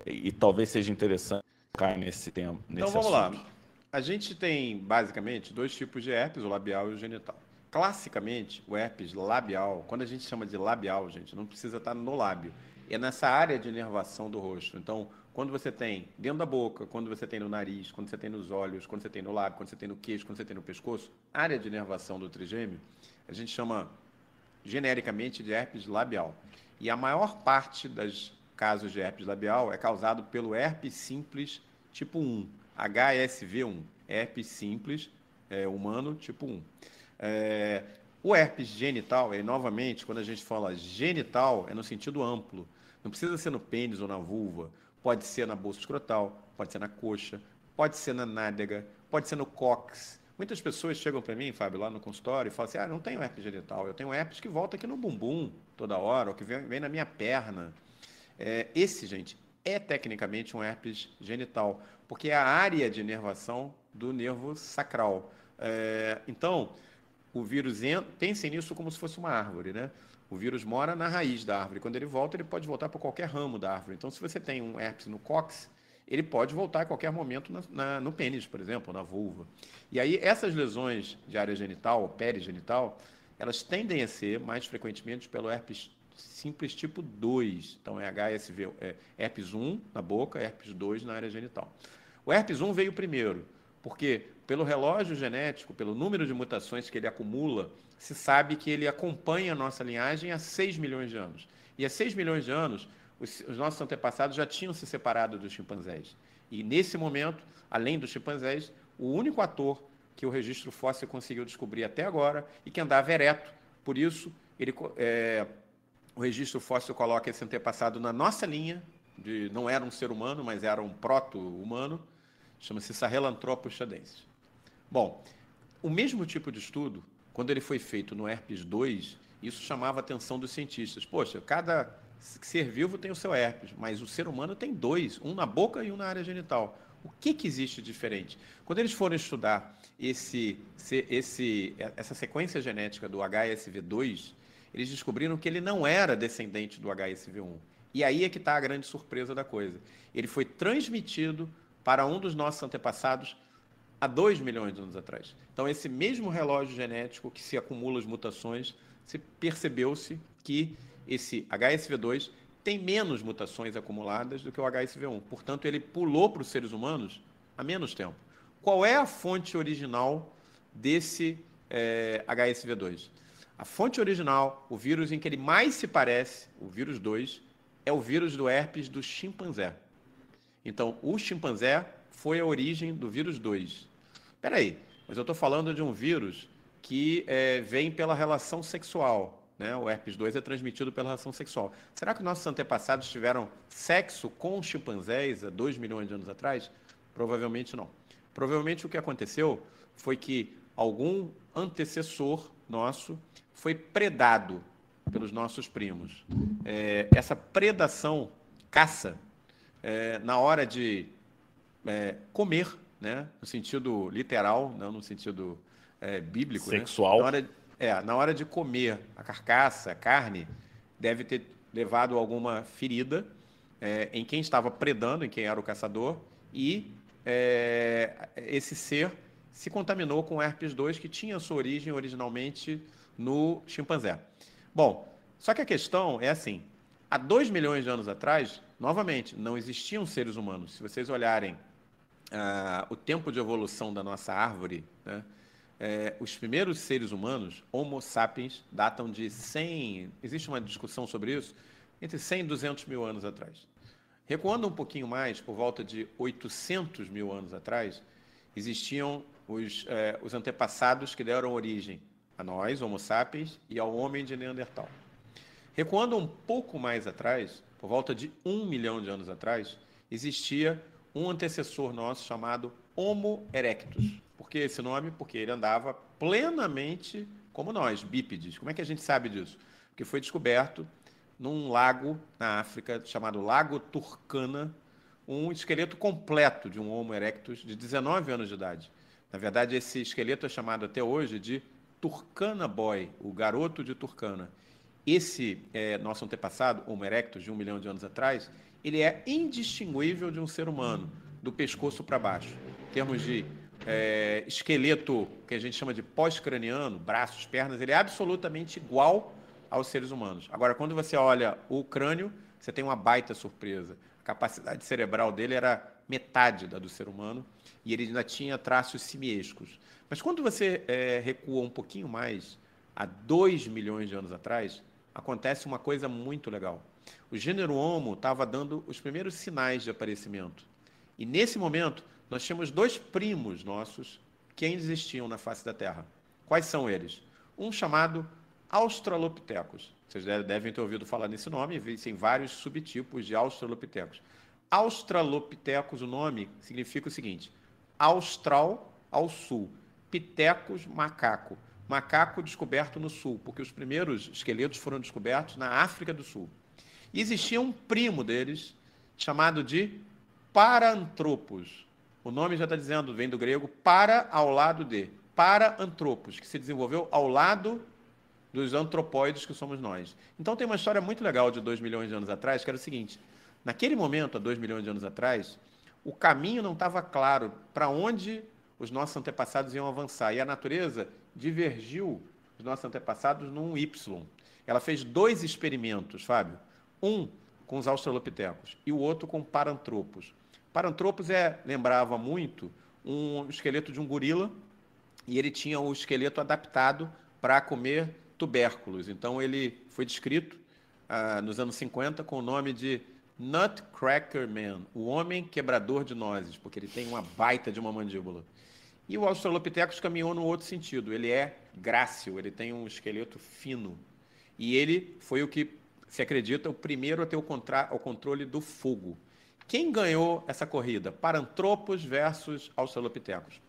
e, talvez seja interessante ficar nesse tempo.
Nesse então vamos assunto. lá. A gente tem basicamente dois tipos de herpes, o labial e o genital. Classicamente, o herpes labial, quando a gente chama de labial, gente, não precisa estar no lábio, é nessa área de inervação do rosto. Então, quando você tem dentro da boca, quando você tem no nariz, quando você tem nos olhos, quando você tem no lábio, quando você tem no queixo, quando você tem no pescoço, área de inervação do trigêmeo, a gente chama genericamente de herpes labial. E a maior parte dos casos de herpes labial é causado pelo herpes simples tipo 1, HSV1, herpes simples é, humano tipo 1. É, o herpes genital, é, novamente, quando a gente fala genital, é no sentido amplo. Não precisa ser no pênis ou na vulva. Pode ser na bolsa escrotal, pode ser na coxa, pode ser na nádega, pode ser no cox. Muitas pessoas chegam para mim, Fábio, lá no consultório e falam assim: ah, não tenho herpes genital, eu tenho herpes que volta aqui no bumbum toda hora, ou que vem, vem na minha perna. É, esse, gente, é tecnicamente um herpes genital, porque é a área de inervação do nervo sacral. É, então, o vírus entra, pensem nisso como se fosse uma árvore, né? O vírus mora na raiz da árvore. Quando ele volta, ele pode voltar para qualquer ramo da árvore. Então, se você tem um herpes no cóccix, ele pode voltar a qualquer momento na, na, no pênis, por exemplo, na vulva. E aí, essas lesões de área genital ou perigenital, elas tendem a ser mais frequentemente pelo herpes simples tipo 2. Então, é HSV, é herpes 1 na boca, herpes 2 na área genital. O herpes 1 veio primeiro, porque pelo relógio genético, pelo número de mutações que ele acumula, se sabe que ele acompanha a nossa linhagem há 6 milhões de anos. E há 6 milhões de anos, os, os nossos antepassados já tinham se separado dos chimpanzés. E nesse momento, além dos chimpanzés, o único ator que o registro fóssil conseguiu descobrir até agora e que andava ereto. Por isso, ele, é, o registro fóssil coloca esse antepassado na nossa linha, de, não era um ser humano, mas era um proto-humano, chama-se Sahelanthropus chadensis. Bom, o mesmo tipo de estudo quando ele foi feito no herpes 2, isso chamava a atenção dos cientistas. Poxa, cada ser vivo tem o seu herpes, mas o ser humano tem dois, um na boca e um na área genital. O que, que existe diferente? Quando eles foram estudar esse, esse, essa sequência genética do HSV2, eles descobriram que ele não era descendente do HSV1. E aí é que está a grande surpresa da coisa. Ele foi transmitido para um dos nossos antepassados há 2 milhões de anos atrás. Então, esse mesmo relógio genético que se acumula as mutações, se percebeu-se que esse HSV2 tem menos mutações acumuladas do que o HSV1. Portanto, ele pulou para os seres humanos há menos tempo. Qual é a fonte original desse é, HSV2? A fonte original, o vírus em que ele mais se parece, o vírus 2, é o vírus do herpes do chimpanzé. Então, o chimpanzé foi a origem do vírus 2. Espera aí, mas eu estou falando de um vírus que é, vem pela relação sexual. Né? O herpes 2 é transmitido pela relação sexual. Será que nossos antepassados tiveram sexo com chimpanzés há 2 milhões de anos atrás? Provavelmente não. Provavelmente o que aconteceu foi que algum antecessor nosso foi predado pelos nossos primos. É, essa predação, caça, é, na hora de é, comer, né? no sentido literal, não no sentido é, bíblico.
Né? Sexual.
Né? Na, hora, é, na hora de comer a carcaça, a carne, deve ter levado alguma ferida é, em quem estava predando, em quem era o caçador, e é, esse ser se contaminou com herpes 2, que tinha sua origem originalmente no chimpanzé. Bom, só que a questão é assim: há 2 milhões de anos atrás, novamente, não existiam seres humanos. Se vocês olharem ah, o tempo de evolução da nossa árvore, né, é, os primeiros seres humanos, Homo sapiens, datam de 100, existe uma discussão sobre isso, entre 100 e 200 mil anos atrás. Recuando um pouquinho mais, por volta de 800 mil anos atrás, existiam os, é, os antepassados que deram origem a nós, Homo sapiens, e ao homem de Neandertal. Recuando um pouco mais atrás, por volta de um milhão de anos atrás, existia um antecessor nosso chamado Homo erectus. Por que esse nome? Porque ele andava plenamente como nós, bípedes. Como é que a gente sabe disso? Porque foi descoberto num lago na África chamado Lago Turkana um esqueleto completo de um Homo erectus de 19 anos de idade. Na verdade, esse esqueleto é chamado até hoje de Turkana Boy, o garoto de Turkana. Esse é, nosso antepassado, Homo erectus, de um milhão de anos atrás, ele é indistinguível de um ser humano, do pescoço para baixo. Em termos de é, esqueleto, que a gente chama de pós-craniano, braços, pernas, ele é absolutamente igual aos seres humanos. Agora, quando você olha o crânio, você tem uma baita surpresa. A capacidade cerebral dele era metade da do ser humano e ele ainda tinha traços simiescos. Mas quando você é, recua um pouquinho mais, há 2 milhões de anos atrás, acontece uma coisa muito legal. O gênero Homo estava dando os primeiros sinais de aparecimento. E nesse momento, nós tínhamos dois primos nossos que ainda existiam na face da Terra. Quais são eles? Um chamado Australopithecus. Vocês devem ter ouvido falar nesse nome, existem vários subtipos de Australopithecus. Australopithecus, o nome, significa o seguinte: austral ao sul, pitecos, macaco. Macaco descoberto no sul, porque os primeiros esqueletos foram descobertos na África do Sul. E existia um primo deles, chamado de Paranthropus. O nome já está dizendo, vem do grego para ao lado de. Paranthropus, que se desenvolveu ao lado dos antropóides que somos nós. Então tem uma história muito legal de dois milhões de anos atrás, que era o seguinte: naquele momento, há dois milhões de anos atrás, o caminho não estava claro para onde os nossos antepassados iam avançar. E a natureza divergiu os nossos antepassados num Y. Ela fez dois experimentos, Fábio. Um com os australopitecos e o outro com parantropos. Parantropos é, lembrava muito um esqueleto de um gorila e ele tinha o esqueleto adaptado para comer tubérculos. Então ele foi descrito ah, nos anos 50 com o nome de Nutcracker Man, o homem quebrador de nozes, porque ele tem uma baita de uma mandíbula. E o Australopithecus caminhou no outro sentido. Ele é grácil, ele tem um esqueleto fino. E ele foi o que se acredita o primeiro a ter o, contra... o controle do fogo. Quem ganhou essa corrida? Parantropos versus Australopithecus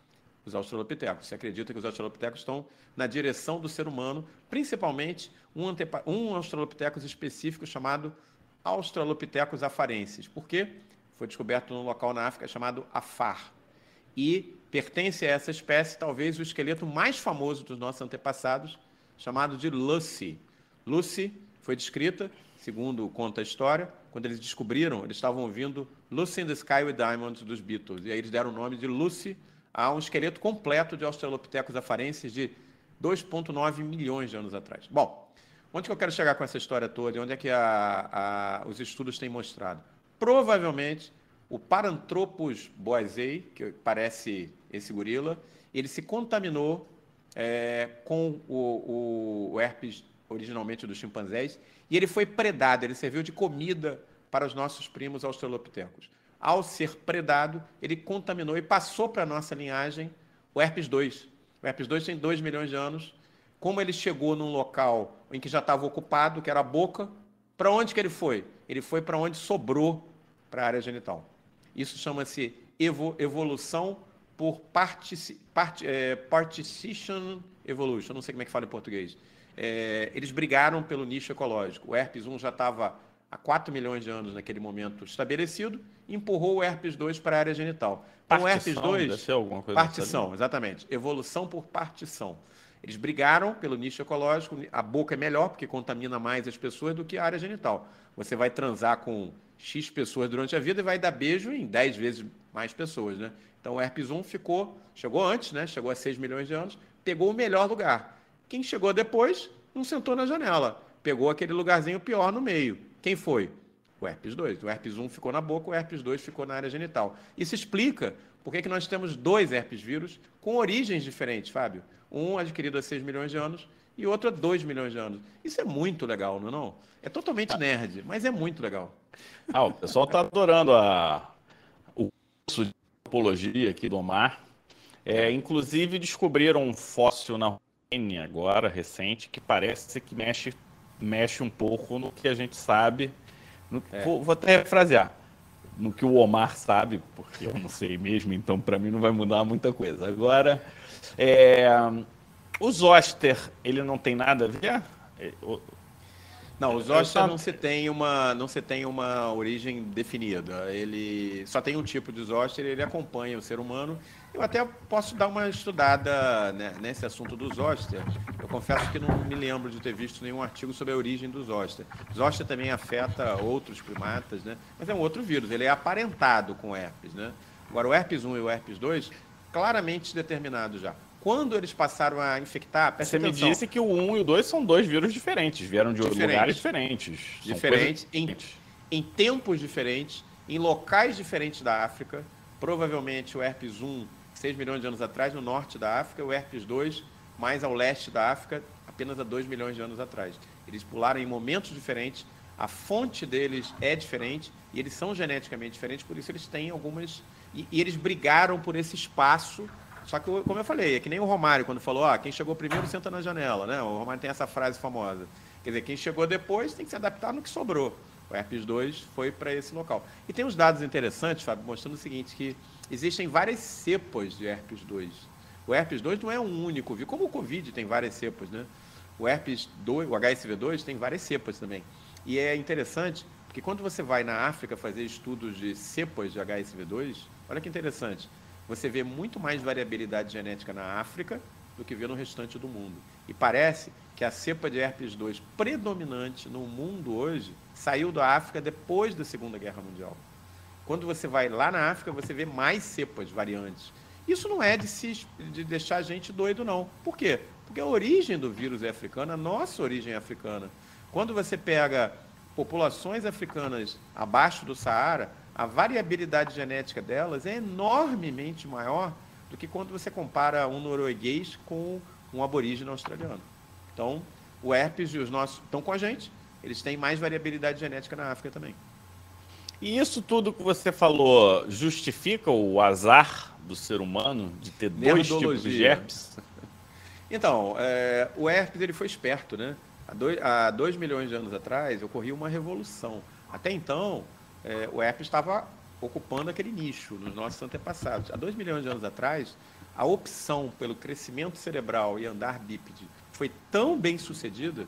os australopitecos. Se acredita que os australopitecos estão na direção do ser humano, principalmente um, antepa... um específico chamado Australopithecus afarensis. Por quê? Foi descoberto num local na África chamado Afar. E pertence a essa espécie talvez o esqueleto mais famoso dos nossos antepassados, chamado de Lucy. Lucy foi descrita, segundo conta a história, quando eles descobriram, eles estavam ouvindo Lucy in the Sky with Diamonds dos Beatles. E aí eles deram o nome de Lucy a um esqueleto completo de Australopithecus afarensis de 2,9 milhões de anos atrás. Bom, onde que eu quero chegar com essa história toda e onde é que a, a, os estudos têm mostrado? Provavelmente o Paranthropus boisei, que parece esse gorila, ele se contaminou é, com o, o, herpes originalmente dos chimpanzés e ele foi predado, ele serviu de comida para os nossos primos australopitecos ao ser predado, ele contaminou e passou para a nossa linhagem o herpes 2. O herpes 2 tem 2 milhões de anos. Como ele chegou num local em que já estava ocupado, que era a boca, para onde que ele foi? Ele foi para onde sobrou para a área genital. Isso chama-se evo, evolução por partici, part, é, partition evolution. não sei como é que fala em português. É, eles brigaram pelo nicho ecológico. O herpes 1 já estava há 4 milhões de anos naquele momento estabelecido, empurrou o herpes 2 para a área genital. Então, partição, o herpes 2. Deve ser alguma coisa partição, exatamente. Evolução por partição. Eles brigaram pelo nicho ecológico. A boca é melhor porque contamina mais as pessoas do que a área genital. Você vai transar com X pessoas durante a vida e vai dar beijo em 10 vezes mais pessoas, né? Então o herpes 1 ficou, chegou antes, né? Chegou a 6 milhões de anos, pegou o melhor lugar. Quem chegou depois não sentou na janela, pegou aquele lugarzinho pior no meio. Quem foi? O herpes 2. O herpes 1 ficou na boca, o herpes 2 ficou na área genital. Isso explica por que, que nós temos dois herpes vírus com origens diferentes, Fábio. Um adquirido há 6 milhões de anos e outro há 2 milhões de anos. Isso é muito legal, não é? Não? É totalmente nerd, mas é muito legal.
Ah, o pessoal está adorando a, o curso de antropologia aqui do Omar. É, inclusive descobriram um fóssil na Romênia agora, recente, que parece que mexe, mexe um pouco no que a gente sabe. No, é. vou, vou até refrasear. No que o Omar sabe, porque eu não sei mesmo, então para mim não vai mudar muita coisa. Agora, é, o Zoster, ele não tem nada a ver? É,
não, o zoster não se tem uma não se tem uma origem definida. Ele só tem um tipo de zoster, ele acompanha o ser humano. Eu até posso dar uma estudada né, nesse assunto do zoster. Eu confesso que não me lembro de ter visto nenhum artigo sobre a origem do zoster. Zoster também afeta outros primatas, né? Mas é um outro vírus, ele é aparentado com herpes, né? Agora o herpes 1 e o herpes 2 claramente determinados já. Quando eles passaram a infectar,
Você atenção. me disse que o 1 e o 2 são dois vírus diferentes, vieram de diferentes. lugares diferentes.
Diferentes, em, em tempos diferentes, em locais diferentes da África. Provavelmente o herpes 1, 6 milhões de anos atrás, no norte da África, o herpes 2, mais ao leste da África, apenas há 2 milhões de anos atrás. Eles pularam em momentos diferentes, a fonte deles é diferente e eles são geneticamente diferentes, por isso eles têm algumas. E, e eles brigaram por esse espaço só que, como eu falei, é que nem o Romário, quando falou, ah, quem chegou primeiro senta na janela, né? O Romário tem essa frase famosa. Quer dizer, quem chegou depois tem que se adaptar no que sobrou. O herpes 2 foi para esse local. E tem uns dados interessantes, Fábio, mostrando o seguinte, que existem várias cepas de herpes 2. O herpes 2 não é um único vírus, como o Covid tem várias cepas, né? O herpes 2, o HSV2 tem várias cepas também. E é interessante, porque quando você vai na África fazer estudos de cepas de HSV2, olha que interessante você vê muito mais variabilidade genética na África do que vê no restante do mundo. E parece que a cepa de herpes 2 predominante no mundo hoje saiu da África depois da Segunda Guerra Mundial. Quando você vai lá na África, você vê mais cepas variantes. Isso não é de, se, de deixar a gente doido, não. Por quê? Porque a origem do vírus é africana, a nossa origem é africana. Quando você pega populações africanas abaixo do Saara, a variabilidade genética delas é enormemente maior do que quando você compara um norueguês com um aborígene australiano. Então, o herpes e os nossos estão com a gente, eles têm mais variabilidade genética na África também.
E isso tudo que você falou justifica o azar do ser humano de ter dois tipos de herpes?
Então, é, o herpes ele foi esperto, né? Há dois, há dois milhões de anos atrás ocorreu uma revolução. Até então, é, o herpes estava ocupando aquele nicho nos nossos antepassados. Há dois milhões de anos atrás, a opção pelo crescimento cerebral e andar bípede foi tão bem sucedida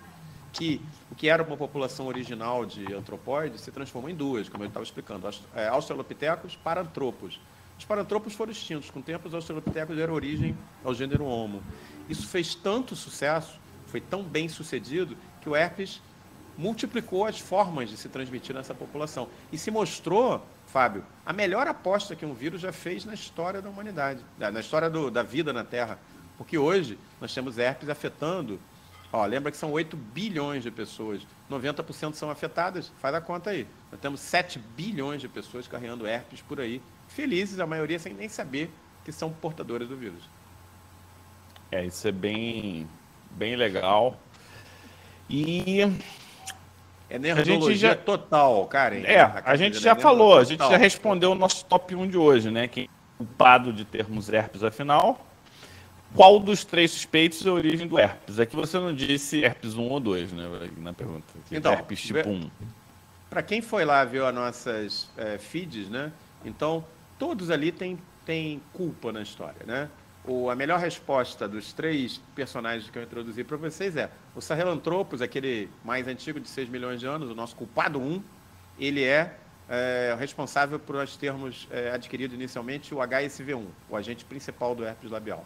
que o que era uma população original de antropóides se transformou em duas, como eu estava explicando, é, australopitecos, parantropos. Os parantropos foram extintos, com o tempo os australopitecos deram origem ao gênero Homo. Isso fez tanto sucesso, foi tão bem sucedido, que o herpes multiplicou as formas de se transmitir nessa população. E se mostrou, Fábio, a melhor aposta que um vírus já fez na história da humanidade, na história do, da vida na Terra. Porque hoje nós temos herpes afetando, ó, lembra que são 8 bilhões de pessoas, 90% são afetadas, faz a conta aí. Nós temos 7 bilhões de pessoas carregando herpes por aí, felizes, a maioria sem nem saber que são portadoras do vírus.
É, isso é bem, bem legal. E
é nerdologia a gente já... total, Karen.
É, a gente já falou, a gente já respondeu o nosso top 1 de hoje, né? Quem é culpado de termos herpes afinal. Qual dos três suspeitos é a origem do herpes? Aqui você não disse herpes 1 ou 2, né? Na pergunta.
Então, herpes tipo 1. Para quem foi lá ver as nossas é, feeds, né? Então, todos ali têm, têm culpa na história, né? o, a melhor resposta dos três personagens que eu introduzi para vocês é o Sahelanthropus, aquele mais antigo de 6 milhões de anos, o nosso culpado 1, ele é, é responsável por nós termos é, adquirido inicialmente o HSV1, o agente principal do herpes labial.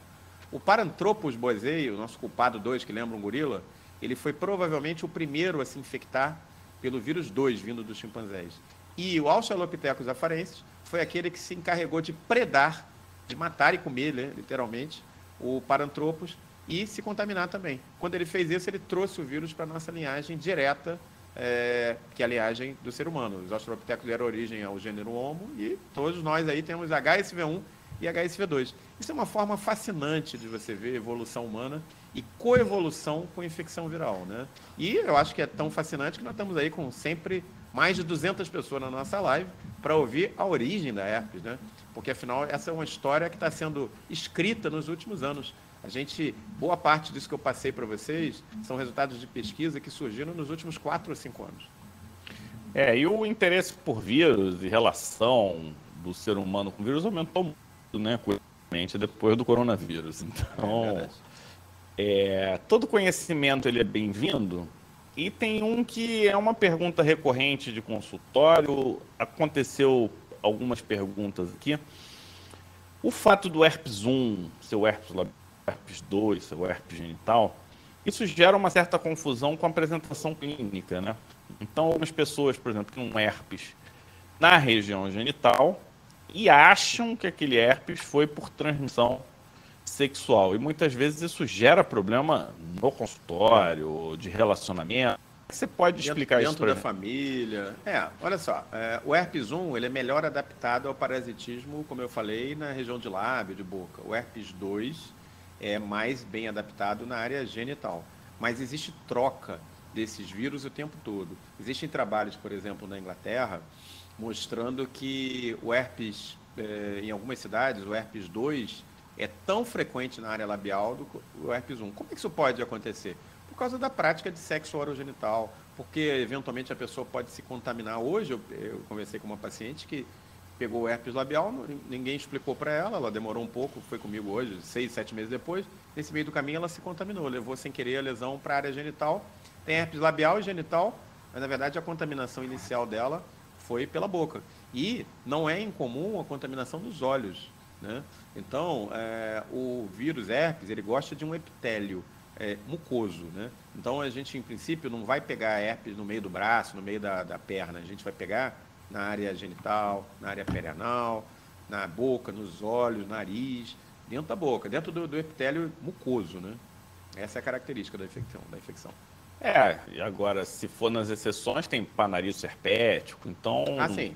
O Paranthropus boisei, o nosso culpado 2, que lembra um gorila, ele foi provavelmente o primeiro a se infectar pelo vírus 2 vindo dos chimpanzés. E o Australopithecus afarensis foi aquele que se encarregou de predar, de matar e comer, né, literalmente, o Paranthropus e se contaminar também. Quando ele fez isso, ele trouxe o vírus para a nossa linhagem direta, é, que é a linhagem do ser humano. Os Australopithecus deram origem ao gênero Homo e todos nós aí temos HSV1 e HSV2. Isso é uma forma fascinante de você ver evolução humana e coevolução com infecção viral, né? E eu acho que é tão fascinante que nós estamos aí com sempre mais de 200 pessoas na nossa live para ouvir a origem da herpes, né? Porque afinal essa é uma história que está sendo escrita nos últimos anos. A gente, boa parte disso que eu passei para vocês são resultados de pesquisa que surgiram nos últimos quatro ou cinco anos.
É, e o interesse por vírus e relação do ser humano com vírus aumentou né, depois do coronavírus. Então, é, todo conhecimento ele é bem-vindo, e tem um que é uma pergunta recorrente de consultório. Aconteceu algumas perguntas aqui. O fato do herpes 1, seu herpes, herpes 2, seu herpes genital, isso gera uma certa confusão com a apresentação clínica, né? Então, algumas pessoas, por exemplo, têm um herpes na região genital e acham que aquele herpes foi por transmissão sexual. E muitas vezes isso gera problema no consultório, de relacionamento. Você pode explicar
dentro,
isso
para Dentro da família. É, olha só, é, o herpes 1 ele é melhor adaptado ao parasitismo, como eu falei, na região de lábio, de boca. O herpes 2 é mais bem adaptado na área genital. Mas existe troca desses vírus o tempo todo. Existem trabalhos, por exemplo, na Inglaterra, mostrando que o herpes, é, em algumas cidades, o herpes 2 é tão frequente na área labial do o herpes 1. Como é que isso pode acontecer? Por causa da prática de sexo orogenital, porque eventualmente a pessoa pode se contaminar. Hoje eu, eu conversei com uma paciente que pegou herpes labial, ninguém explicou para ela, ela demorou um pouco, foi comigo hoje, seis, sete meses depois. Nesse meio do caminho ela se contaminou, levou sem querer a lesão para a área genital. Tem herpes labial e genital, mas na verdade a contaminação inicial dela foi pela boca. E não é incomum a contaminação dos olhos. Né? Então, é, o vírus herpes, ele gosta de um epitélio é, mucoso. Né? Então, a gente, em princípio, não vai pegar herpes no meio do braço, no meio da, da perna. A gente vai pegar na área genital, na área perianal, na boca, nos olhos, nariz, dentro da boca, dentro do, do epitélio mucoso. Né? Essa é a característica da infecção. Da infecção.
É, e agora, se for nas exceções, tem panariço herpético, então...
Ah, sim.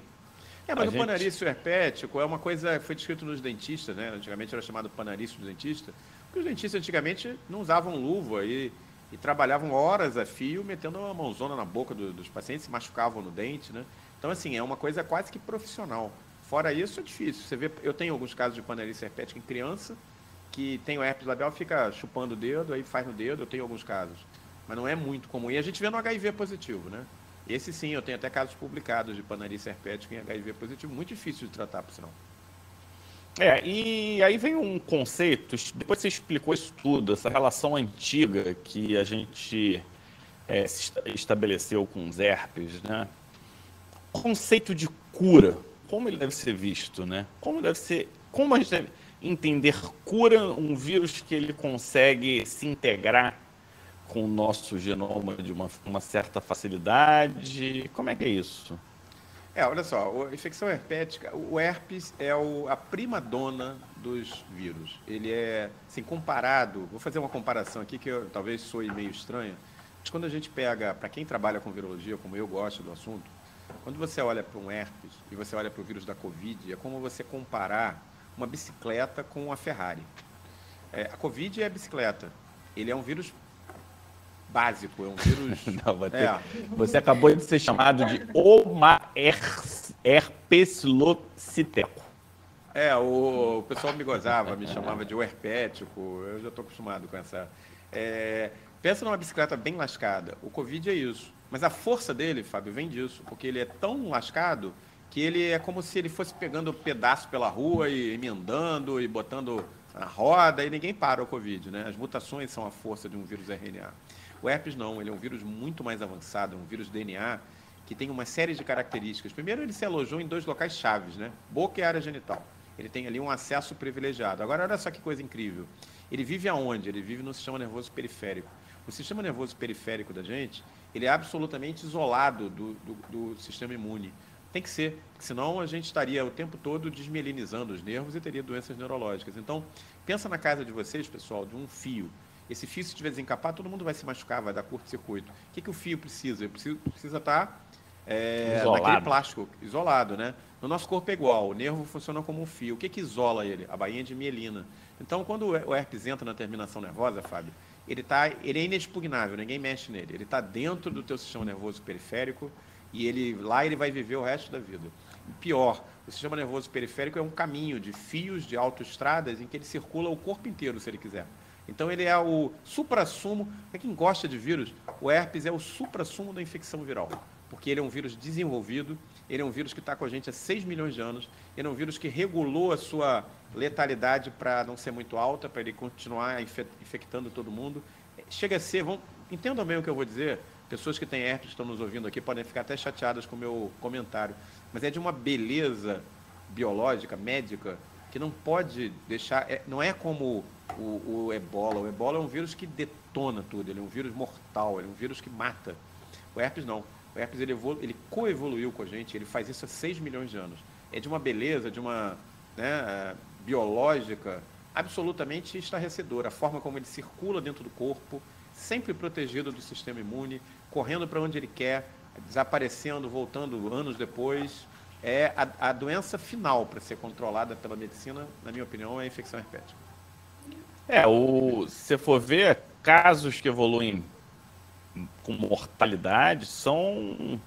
É, mas a o gente... panarício herpético é uma coisa que foi descrito nos dentistas, né? Antigamente era chamado panarício do dentista, porque os dentistas antigamente não usavam luva e, e trabalhavam horas a fio metendo uma mãozona na boca do, dos pacientes, se machucavam no dente, né? Então, assim, é uma coisa quase que profissional. Fora isso, é difícil. Você vê, eu tenho alguns casos de panarício herpético em criança, que tem o herpes labial, fica chupando o dedo, aí faz no dedo, eu tenho alguns casos. Mas não é muito comum. E a gente vê no HIV positivo, né? Esse sim, eu tenho até casos publicados de panaria herpética em HIV positivo, muito difícil de tratar, por sinal.
É, e aí vem um conceito, depois você explicou isso tudo, essa relação antiga que a gente é, estabeleceu com os herpes, né? O conceito de cura, como ele deve ser visto, né? Como deve ser, como a gente deve entender cura um vírus que ele consegue se integrar com o nosso genoma de uma, uma certa facilidade? Como é que é isso?
É, olha só, a infecção herpética, o herpes é o, a prima dona dos vírus. Ele é, assim, comparado, vou fazer uma comparação aqui que eu, talvez soe meio estranha, mas quando a gente pega, para quem trabalha com virologia, como eu gosto do assunto, quando você olha para um herpes e você olha para o vírus da Covid, é como você comparar uma bicicleta com a Ferrari. É, a Covid é a bicicleta. Ele é um vírus básico, é um vírus. Não,
ter... é. Você acabou de ser chamado de Oma herpeslociteco.
É, o, o, pessoal me gozava, me chamava de herpético, eu já estou acostumado com essa. É, pensa numa bicicleta bem lascada. O Covid é isso. Mas a força dele, Fábio, vem disso, porque ele é tão lascado que ele é como se ele fosse pegando pedaço pela rua e emendando e botando na roda e ninguém para o Covid, né? As mutações são a força de um vírus RNA. O herpes não, ele é um vírus muito mais avançado, um vírus DNA que tem uma série de características. Primeiro, ele se alojou em dois locais chaves, né? Boca e área genital. Ele tem ali um acesso privilegiado. Agora, olha só que coisa incrível. Ele vive aonde? Ele vive no sistema nervoso periférico. O sistema nervoso periférico da gente, ele é absolutamente isolado do, do, do sistema imune. Tem que ser, senão a gente estaria o tempo todo desmielinizando os nervos e teria doenças neurológicas. Então, pensa na casa de vocês, pessoal, de um fio. Esse fio, se estiver desencapado, todo mundo vai se machucar, vai dar curto-circuito. O que, que o fio precisa? Ele precisa, precisa estar é, naquele plástico, isolado, né? No nosso corpo é igual, o nervo funciona como um fio. O que, que isola ele? A bainha de mielina. Então, quando o herpes entra na terminação nervosa, Fábio, ele, tá, ele é inexpugnável, ninguém mexe nele. Ele está dentro do teu sistema nervoso periférico e ele lá ele vai viver o resto da vida. E pior, o sistema nervoso periférico é um caminho de fios de autoestradas em que ele circula o corpo inteiro, se ele quiser. Então ele é o supra-sumo, quem gosta de vírus, o herpes é o supra-sumo da infecção viral porque ele é um vírus desenvolvido, ele é um vírus que está com a gente há 6 milhões de anos, ele é um vírus que regulou a sua letalidade para não ser muito alta, para ele continuar infectando todo mundo. Chega a ser, vão, entendam bem o que eu vou dizer, pessoas que têm herpes estão nos ouvindo aqui podem ficar até chateadas com o meu comentário, mas é de uma beleza biológica, médica, que não pode deixar, é, não é como o, o ebola, o ebola é um vírus que detona tudo, ele é um vírus mortal, ele é um vírus que mata. O herpes não. O herpes ele, ele coevoluiu com a gente, ele faz isso há 6 milhões de anos. É de uma beleza, de uma né, biológica absolutamente estarrecedora. A forma como ele circula dentro do corpo, sempre protegido do sistema imune, correndo para onde ele quer, desaparecendo, voltando anos depois. É a, a doença final para ser controlada pela medicina, na minha opinião, é a infecção herpética.
É, o, se for ver, casos que evoluem com mortalidade são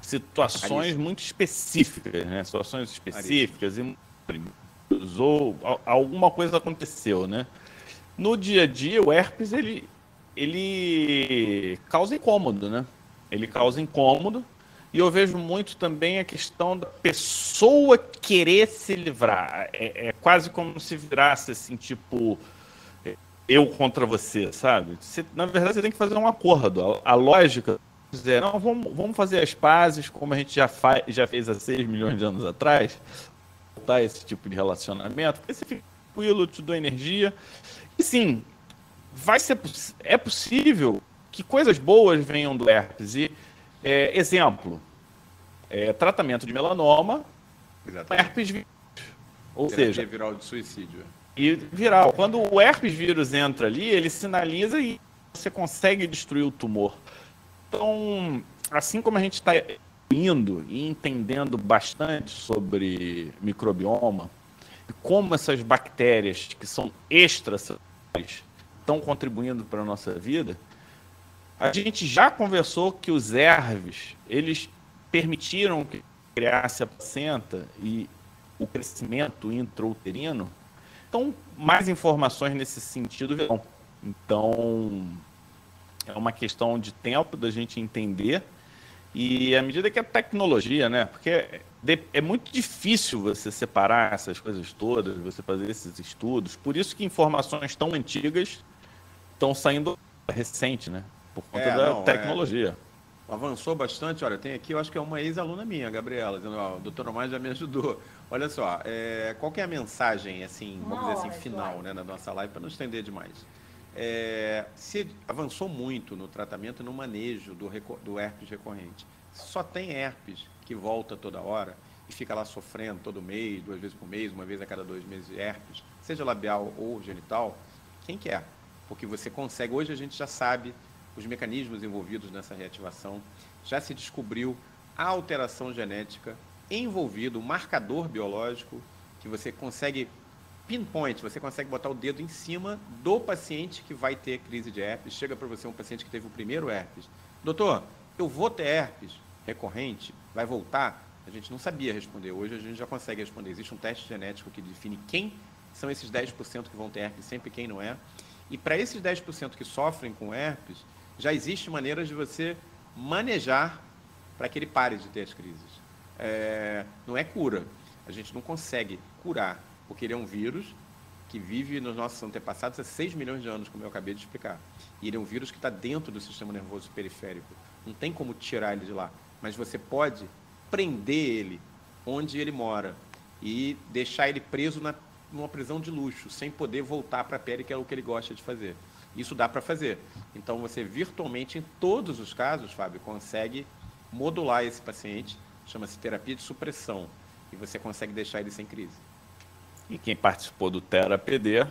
situações muito específicas, né? Situações específicas e ou alguma coisa aconteceu, né? No dia a dia, o herpes ele ele causa incômodo, né? Ele causa incômodo e eu vejo muito também a questão da pessoa querer se livrar. É, é quase como se virasse assim, tipo, eu contra você, sabe? Você, na verdade, você tem que fazer um acordo. A, a lógica é, não, vamos, vamos fazer as pazes, como a gente já, faz, já fez há 6 milhões de anos atrás, voltar esse tipo de relacionamento, porque você fica tranquilo, te dou energia. E sim, vai ser, é possível que coisas boas venham do herpes. E, é, exemplo, é, tratamento de melanoma, Exatamente. herpes vírus. Ou Terapia seja,
viral de suicídio
e viral. Quando o herpes vírus entra ali, ele sinaliza e você consegue destruir o tumor. Então, assim como a gente está indo e entendendo bastante sobre microbioma e como essas bactérias que são extracelulares estão contribuindo para a nossa vida, a gente já conversou que os erves, eles permitiram que criasse a placenta e o crescimento intrauterino então, mais informações nesse sentido virão. Então, é uma questão de tempo da gente entender e à medida que a tecnologia, né? Porque é muito difícil você separar essas coisas todas, você fazer esses estudos. Por isso que informações tão antigas estão saindo recente, né? Por conta é, da não, é. tecnologia. É
avançou bastante. Olha, tem aqui, eu acho que é uma ex-aluna minha, Gabriela, dizendo, ó, o doutor Omar já me ajudou. Olha só, é, qual que é a mensagem, assim, vamos dizer assim, final, né, na nossa live, para não estender demais? É, se avançou muito no tratamento e no manejo do, do herpes recorrente. Só tem herpes que volta toda hora e fica lá sofrendo todo mês, duas vezes por mês, uma vez a cada dois meses herpes, seja labial ou genital, quem quer? Porque você consegue, hoje a gente já sabe os mecanismos envolvidos nessa reativação, já se descobriu a alteração genética envolvida, o marcador biológico, que você consegue pinpoint, você consegue botar o dedo em cima do paciente que vai ter crise de herpes. Chega para você um paciente que teve o primeiro herpes. Doutor, eu vou ter herpes recorrente? Vai voltar? A gente não sabia responder. Hoje a gente já consegue responder. Existe um teste genético que define quem são esses 10% que vão ter herpes, sempre quem não é. E para esses 10% que sofrem com herpes, já existe maneiras de você manejar para que ele pare de ter as crises. É, não é cura. A gente não consegue curar, porque ele é um vírus que vive nos nossos antepassados há 6 milhões de anos, como eu acabei de explicar. E ele é um vírus que está dentro do sistema nervoso periférico. Não tem como tirar ele de lá. Mas você pode prender ele onde ele mora e deixar ele preso na, numa prisão de luxo, sem poder voltar para a pele, que é o que ele gosta de fazer. Isso dá para fazer. Então, você virtualmente, em todos os casos, Fábio, consegue modular esse paciente, chama-se terapia de supressão, e você consegue deixar ele sem crise.
E quem participou do TeraPD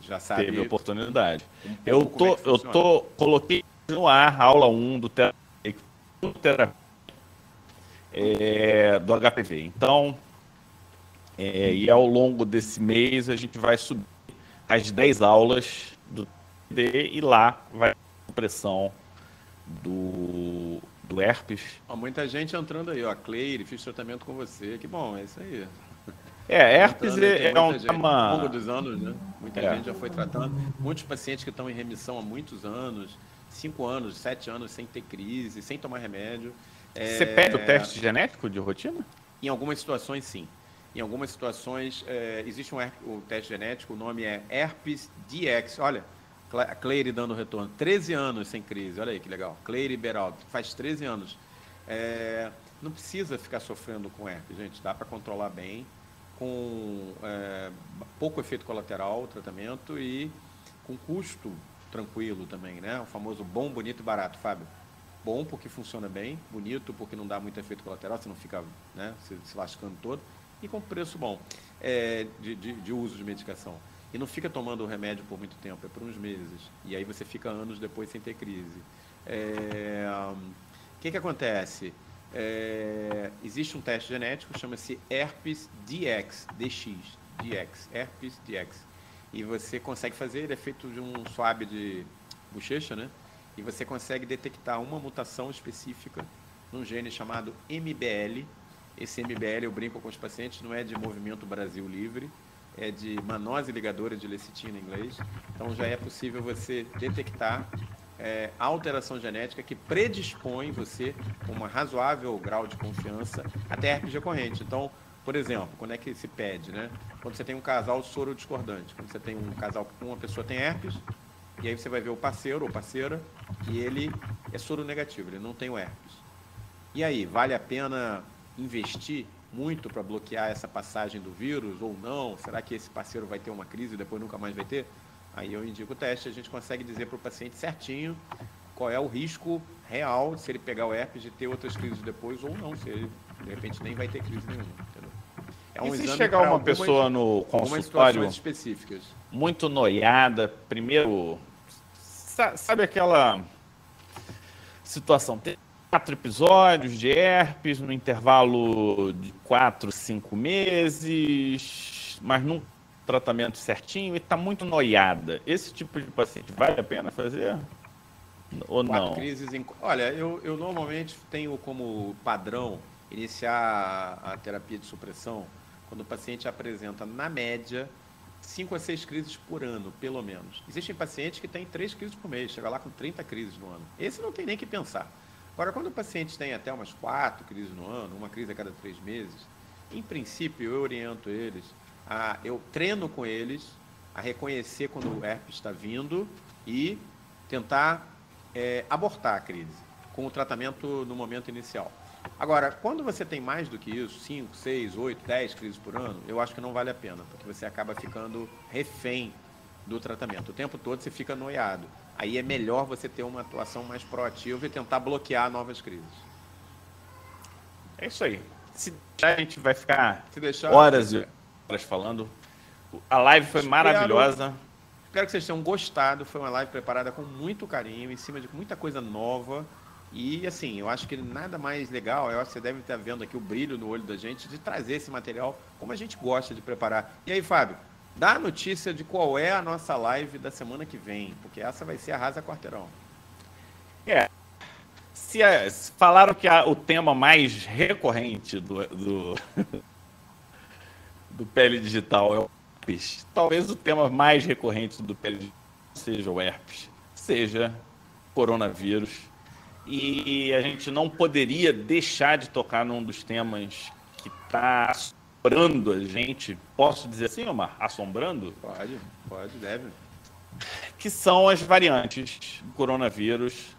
já sabe teve oportunidade. Um eu tô, é eu tô coloquei no ar aula 1 do terapia é, do HPV. Então, é, e ao longo desse mês a gente vai subir as 10 aulas TD e lá vai a pressão do, do herpes.
Ó, muita gente entrando aí, ó. Cleire, fiz tratamento com você. Que bom, é isso aí.
É, herpes é, é um
tema... Ao longo dos anos, né? Muita é. gente já foi tratando. Muitos pacientes que estão em remissão há muitos anos, cinco anos, sete anos, sem ter crise, sem tomar remédio.
Você é... pede o teste genético de rotina?
Em algumas situações, sim. Em algumas situações, é, existe um o teste genético, o nome é Herpes DX. Olha, Cleire dando retorno. 13 anos sem crise, olha aí que legal. Cleire Beraldo, faz 13 anos. É, não precisa ficar sofrendo com herpes, gente, dá para controlar bem com é, pouco efeito colateral o tratamento e com custo tranquilo também, né? O famoso bom, bonito e barato, Fábio. Bom porque funciona bem, bonito porque não dá muito efeito colateral, você não fica né, se, se lascando todo, e com preço bom é, de, de, de, uso de medicação. E não fica tomando o remédio por muito tempo, é por uns meses. E aí você fica anos depois sem ter crise. É, o que, que acontece? É, existe um teste genético, chama-se herpes DX, DX, DX, herpes DX. E você consegue fazer, ele é feito de um swab de bochecha, né? E você consegue detectar uma mutação específica num gene chamado MBL. Esse MBL, eu brinco com os pacientes, não é de Movimento Brasil Livre, é de manose ligadora de lecitina em inglês. Então já é possível você detectar é, alteração genética que predispõe você com um razoável grau de confiança até herpes recorrente. Então, por exemplo, quando é que se pede, né? Quando você tem um casal soro discordante, quando você tem um casal que uma pessoa tem herpes, e aí você vai ver o parceiro ou parceira, e ele é soro negativo, ele não tem o herpes. E aí, vale a pena investir muito para bloquear essa passagem do vírus ou não? Será que esse parceiro vai ter uma crise e depois nunca mais vai ter? Aí eu indico o teste, a gente consegue dizer para o paciente certinho qual é o risco real se ele pegar o herpes de ter outras crises depois ou não, se ele de repente nem vai ter crise nenhuma. Entendeu?
É um e se chegar uma algumas, pessoa no consultório
específicas.
muito noiada, primeiro, sabe aquela situação, tem quatro episódios de herpes no intervalo de quatro, cinco meses, mas não tratamento certinho e está muito noiada. Esse tipo de paciente vale a pena fazer? Ou Quatro não?
Crises em... Olha, eu, eu normalmente tenho como padrão iniciar a terapia de supressão quando o paciente apresenta, na média, 5 a 6 crises por ano, pelo menos. Existem pacientes que têm 3 crises por mês, chega lá com 30 crises no ano. Esse não tem nem que pensar. Agora, quando o paciente tem até umas 4 crises no ano, uma crise a cada 3 meses, em princípio eu oriento eles a, eu treino com eles a reconhecer quando o herpes está vindo e tentar é, abortar a crise com o tratamento no momento inicial. Agora, quando você tem mais do que isso, 5, 6, 8, 10 crises por ano, eu acho que não vale a pena, porque você acaba ficando refém do tratamento. O tempo todo você fica noiado. Aí é melhor você ter uma atuação mais proativa e tentar bloquear novas crises.
É isso aí. Se a gente vai ficar deixar, horas e horas falando. A live foi espero, maravilhosa.
Espero que vocês tenham gostado. Foi uma live preparada com muito carinho, em cima de muita coisa nova. E assim, eu acho que nada mais legal, eu acho que você deve estar vendo aqui o brilho no olho da gente de trazer esse material como a gente gosta de preparar. E aí, Fábio, dá a notícia de qual é a nossa live da semana que vem, porque essa vai ser a Rasa Quarteirão.
É. Se, se falaram que a, o tema mais recorrente do, do do Pele Digital é o herpes. Talvez o tema mais recorrente do Pele Digital seja o herpes, seja coronavírus. E a gente não poderia deixar de tocar num dos temas que está assombrando a gente, posso dizer assim, Omar? Assombrando?
Pode, pode, deve.
Que são as variantes do coronavírus,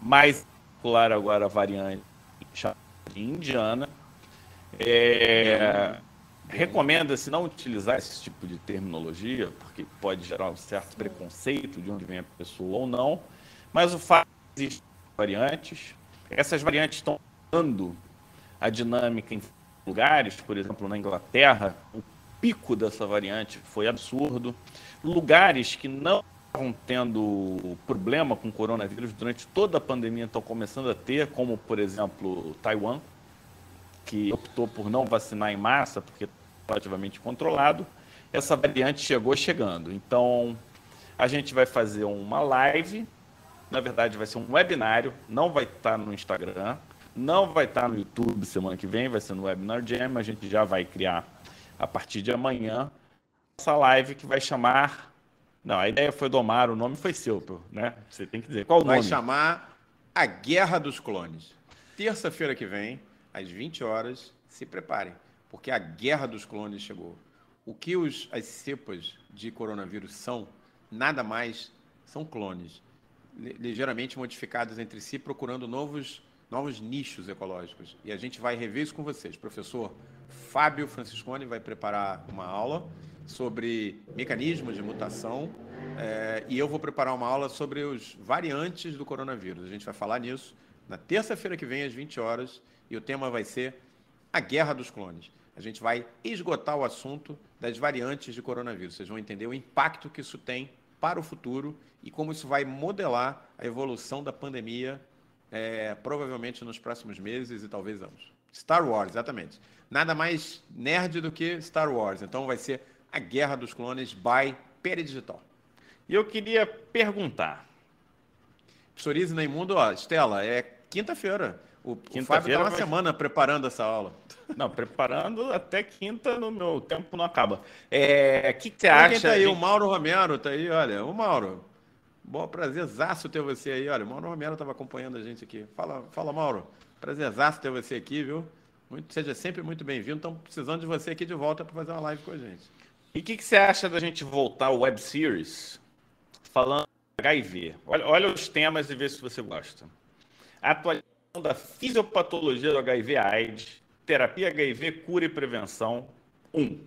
mais popular agora a variante indiana. É, Recomenda-se não utilizar esse tipo de terminologia, porque pode gerar um certo preconceito de onde vem a pessoa ou não, mas o fato é que existem variantes, essas variantes estão mudando a dinâmica em lugares, por exemplo, na Inglaterra, o pico dessa variante foi absurdo. Lugares que não estavam tendo problema com coronavírus durante toda a pandemia estão começando a ter, como, por exemplo, Taiwan, que optou por não vacinar em massa, porque relativamente controlado. Essa variante chegou chegando. Então, a gente vai fazer uma live, na verdade vai ser um webinário, não vai estar no Instagram, não vai estar no YouTube semana que vem, vai ser no Webinar Jam, a gente já vai criar a partir de amanhã essa live que vai chamar. Não, a ideia foi do Omar, o nome foi seu, né? Você tem que dizer qual o
nome.
Vai
chamar A Guerra dos Clones. Terça-feira que vem, às 20 horas, se preparem, porque a Guerra dos Clones chegou. O que os, as cepas de coronavírus são, nada mais são clones, ligeiramente modificados entre si, procurando novos novos nichos ecológicos. E a gente vai rever isso com vocês. Professor Fábio Franciscone vai preparar uma aula sobre mecanismos de mutação é, e eu vou preparar uma aula sobre os variantes do coronavírus. A gente vai falar nisso na terça-feira que vem, às 20 horas, e o tema vai ser a guerra dos clones. A gente vai esgotar o assunto das variantes de coronavírus. Vocês vão entender o impacto que isso tem para o futuro e como isso vai modelar a evolução da pandemia é, provavelmente nos próximos meses e talvez anos. Star Wars, exatamente. Nada mais nerd do que Star Wars. Então vai ser a Guerra dos Clones by Peridigital.
E eu queria perguntar.
Psoríase na Imundo, ó, Estela, é quinta-feira. O, quinta o Fábio está uma vai... semana preparando essa aula.
Não, preparando até quinta no meu tempo não acaba. É, o que, que você acha? Quem
tá aí? O Mauro Romero tá aí, olha. O Mauro. Bom, prazerzaço ter você aí. Olha, o Mauro Romero estava acompanhando a gente aqui. Fala, fala Mauro. Prazerzaço ter você aqui, viu? Muito, seja sempre muito bem-vindo. Estamos precisando de você aqui de volta para fazer uma live com a gente.
E o que, que, você acha da gente voltar ao web series falando HIV? Olha, olha os temas e vê se você gosta. Atualização da fisiopatologia do HIV/AIDS, terapia HIV, cura e prevenção. 1. Um,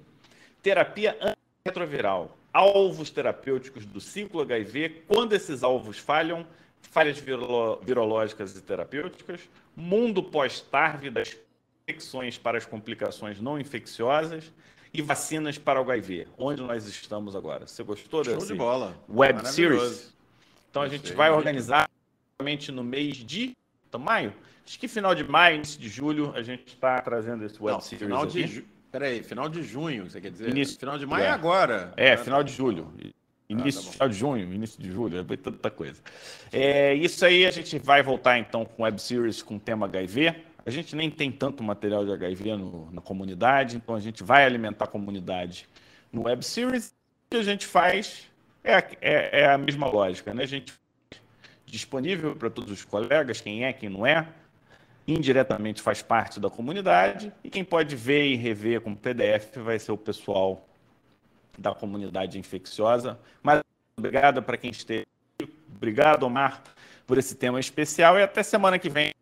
terapia antirretroviral alvos terapêuticos do ciclo HIV, quando esses alvos falham, falhas virolo virológicas e terapêuticas, mundo pós-TARV das infecções para as complicações não infecciosas e vacinas para o HIV, onde nós estamos agora. Você gostou
Show
desse
de bola.
web series? Então a gente vai organizar no mês de maio. Acho que final de maio, início de julho, a gente está trazendo esse web
Não,
series.
Final de, Peraí, final de junho, você quer dizer?
Início,
final de maio é, é agora.
É, final de julho. Início, ah, tá final de junho, início de julho, é tanta coisa. É, isso aí a gente vai voltar então com web series com o tema HIV. A gente nem tem tanto material de HIV no, na comunidade, então a gente vai alimentar a comunidade no web series. O que a gente faz é, é, é a mesma lógica, né? A gente disponível para todos os colegas, quem é, quem não é indiretamente faz parte da comunidade e quem pode ver e rever como PDF vai ser o pessoal da comunidade infecciosa. Mas obrigado para quem esteve. Obrigado, Omar, por esse tema especial e até semana que vem.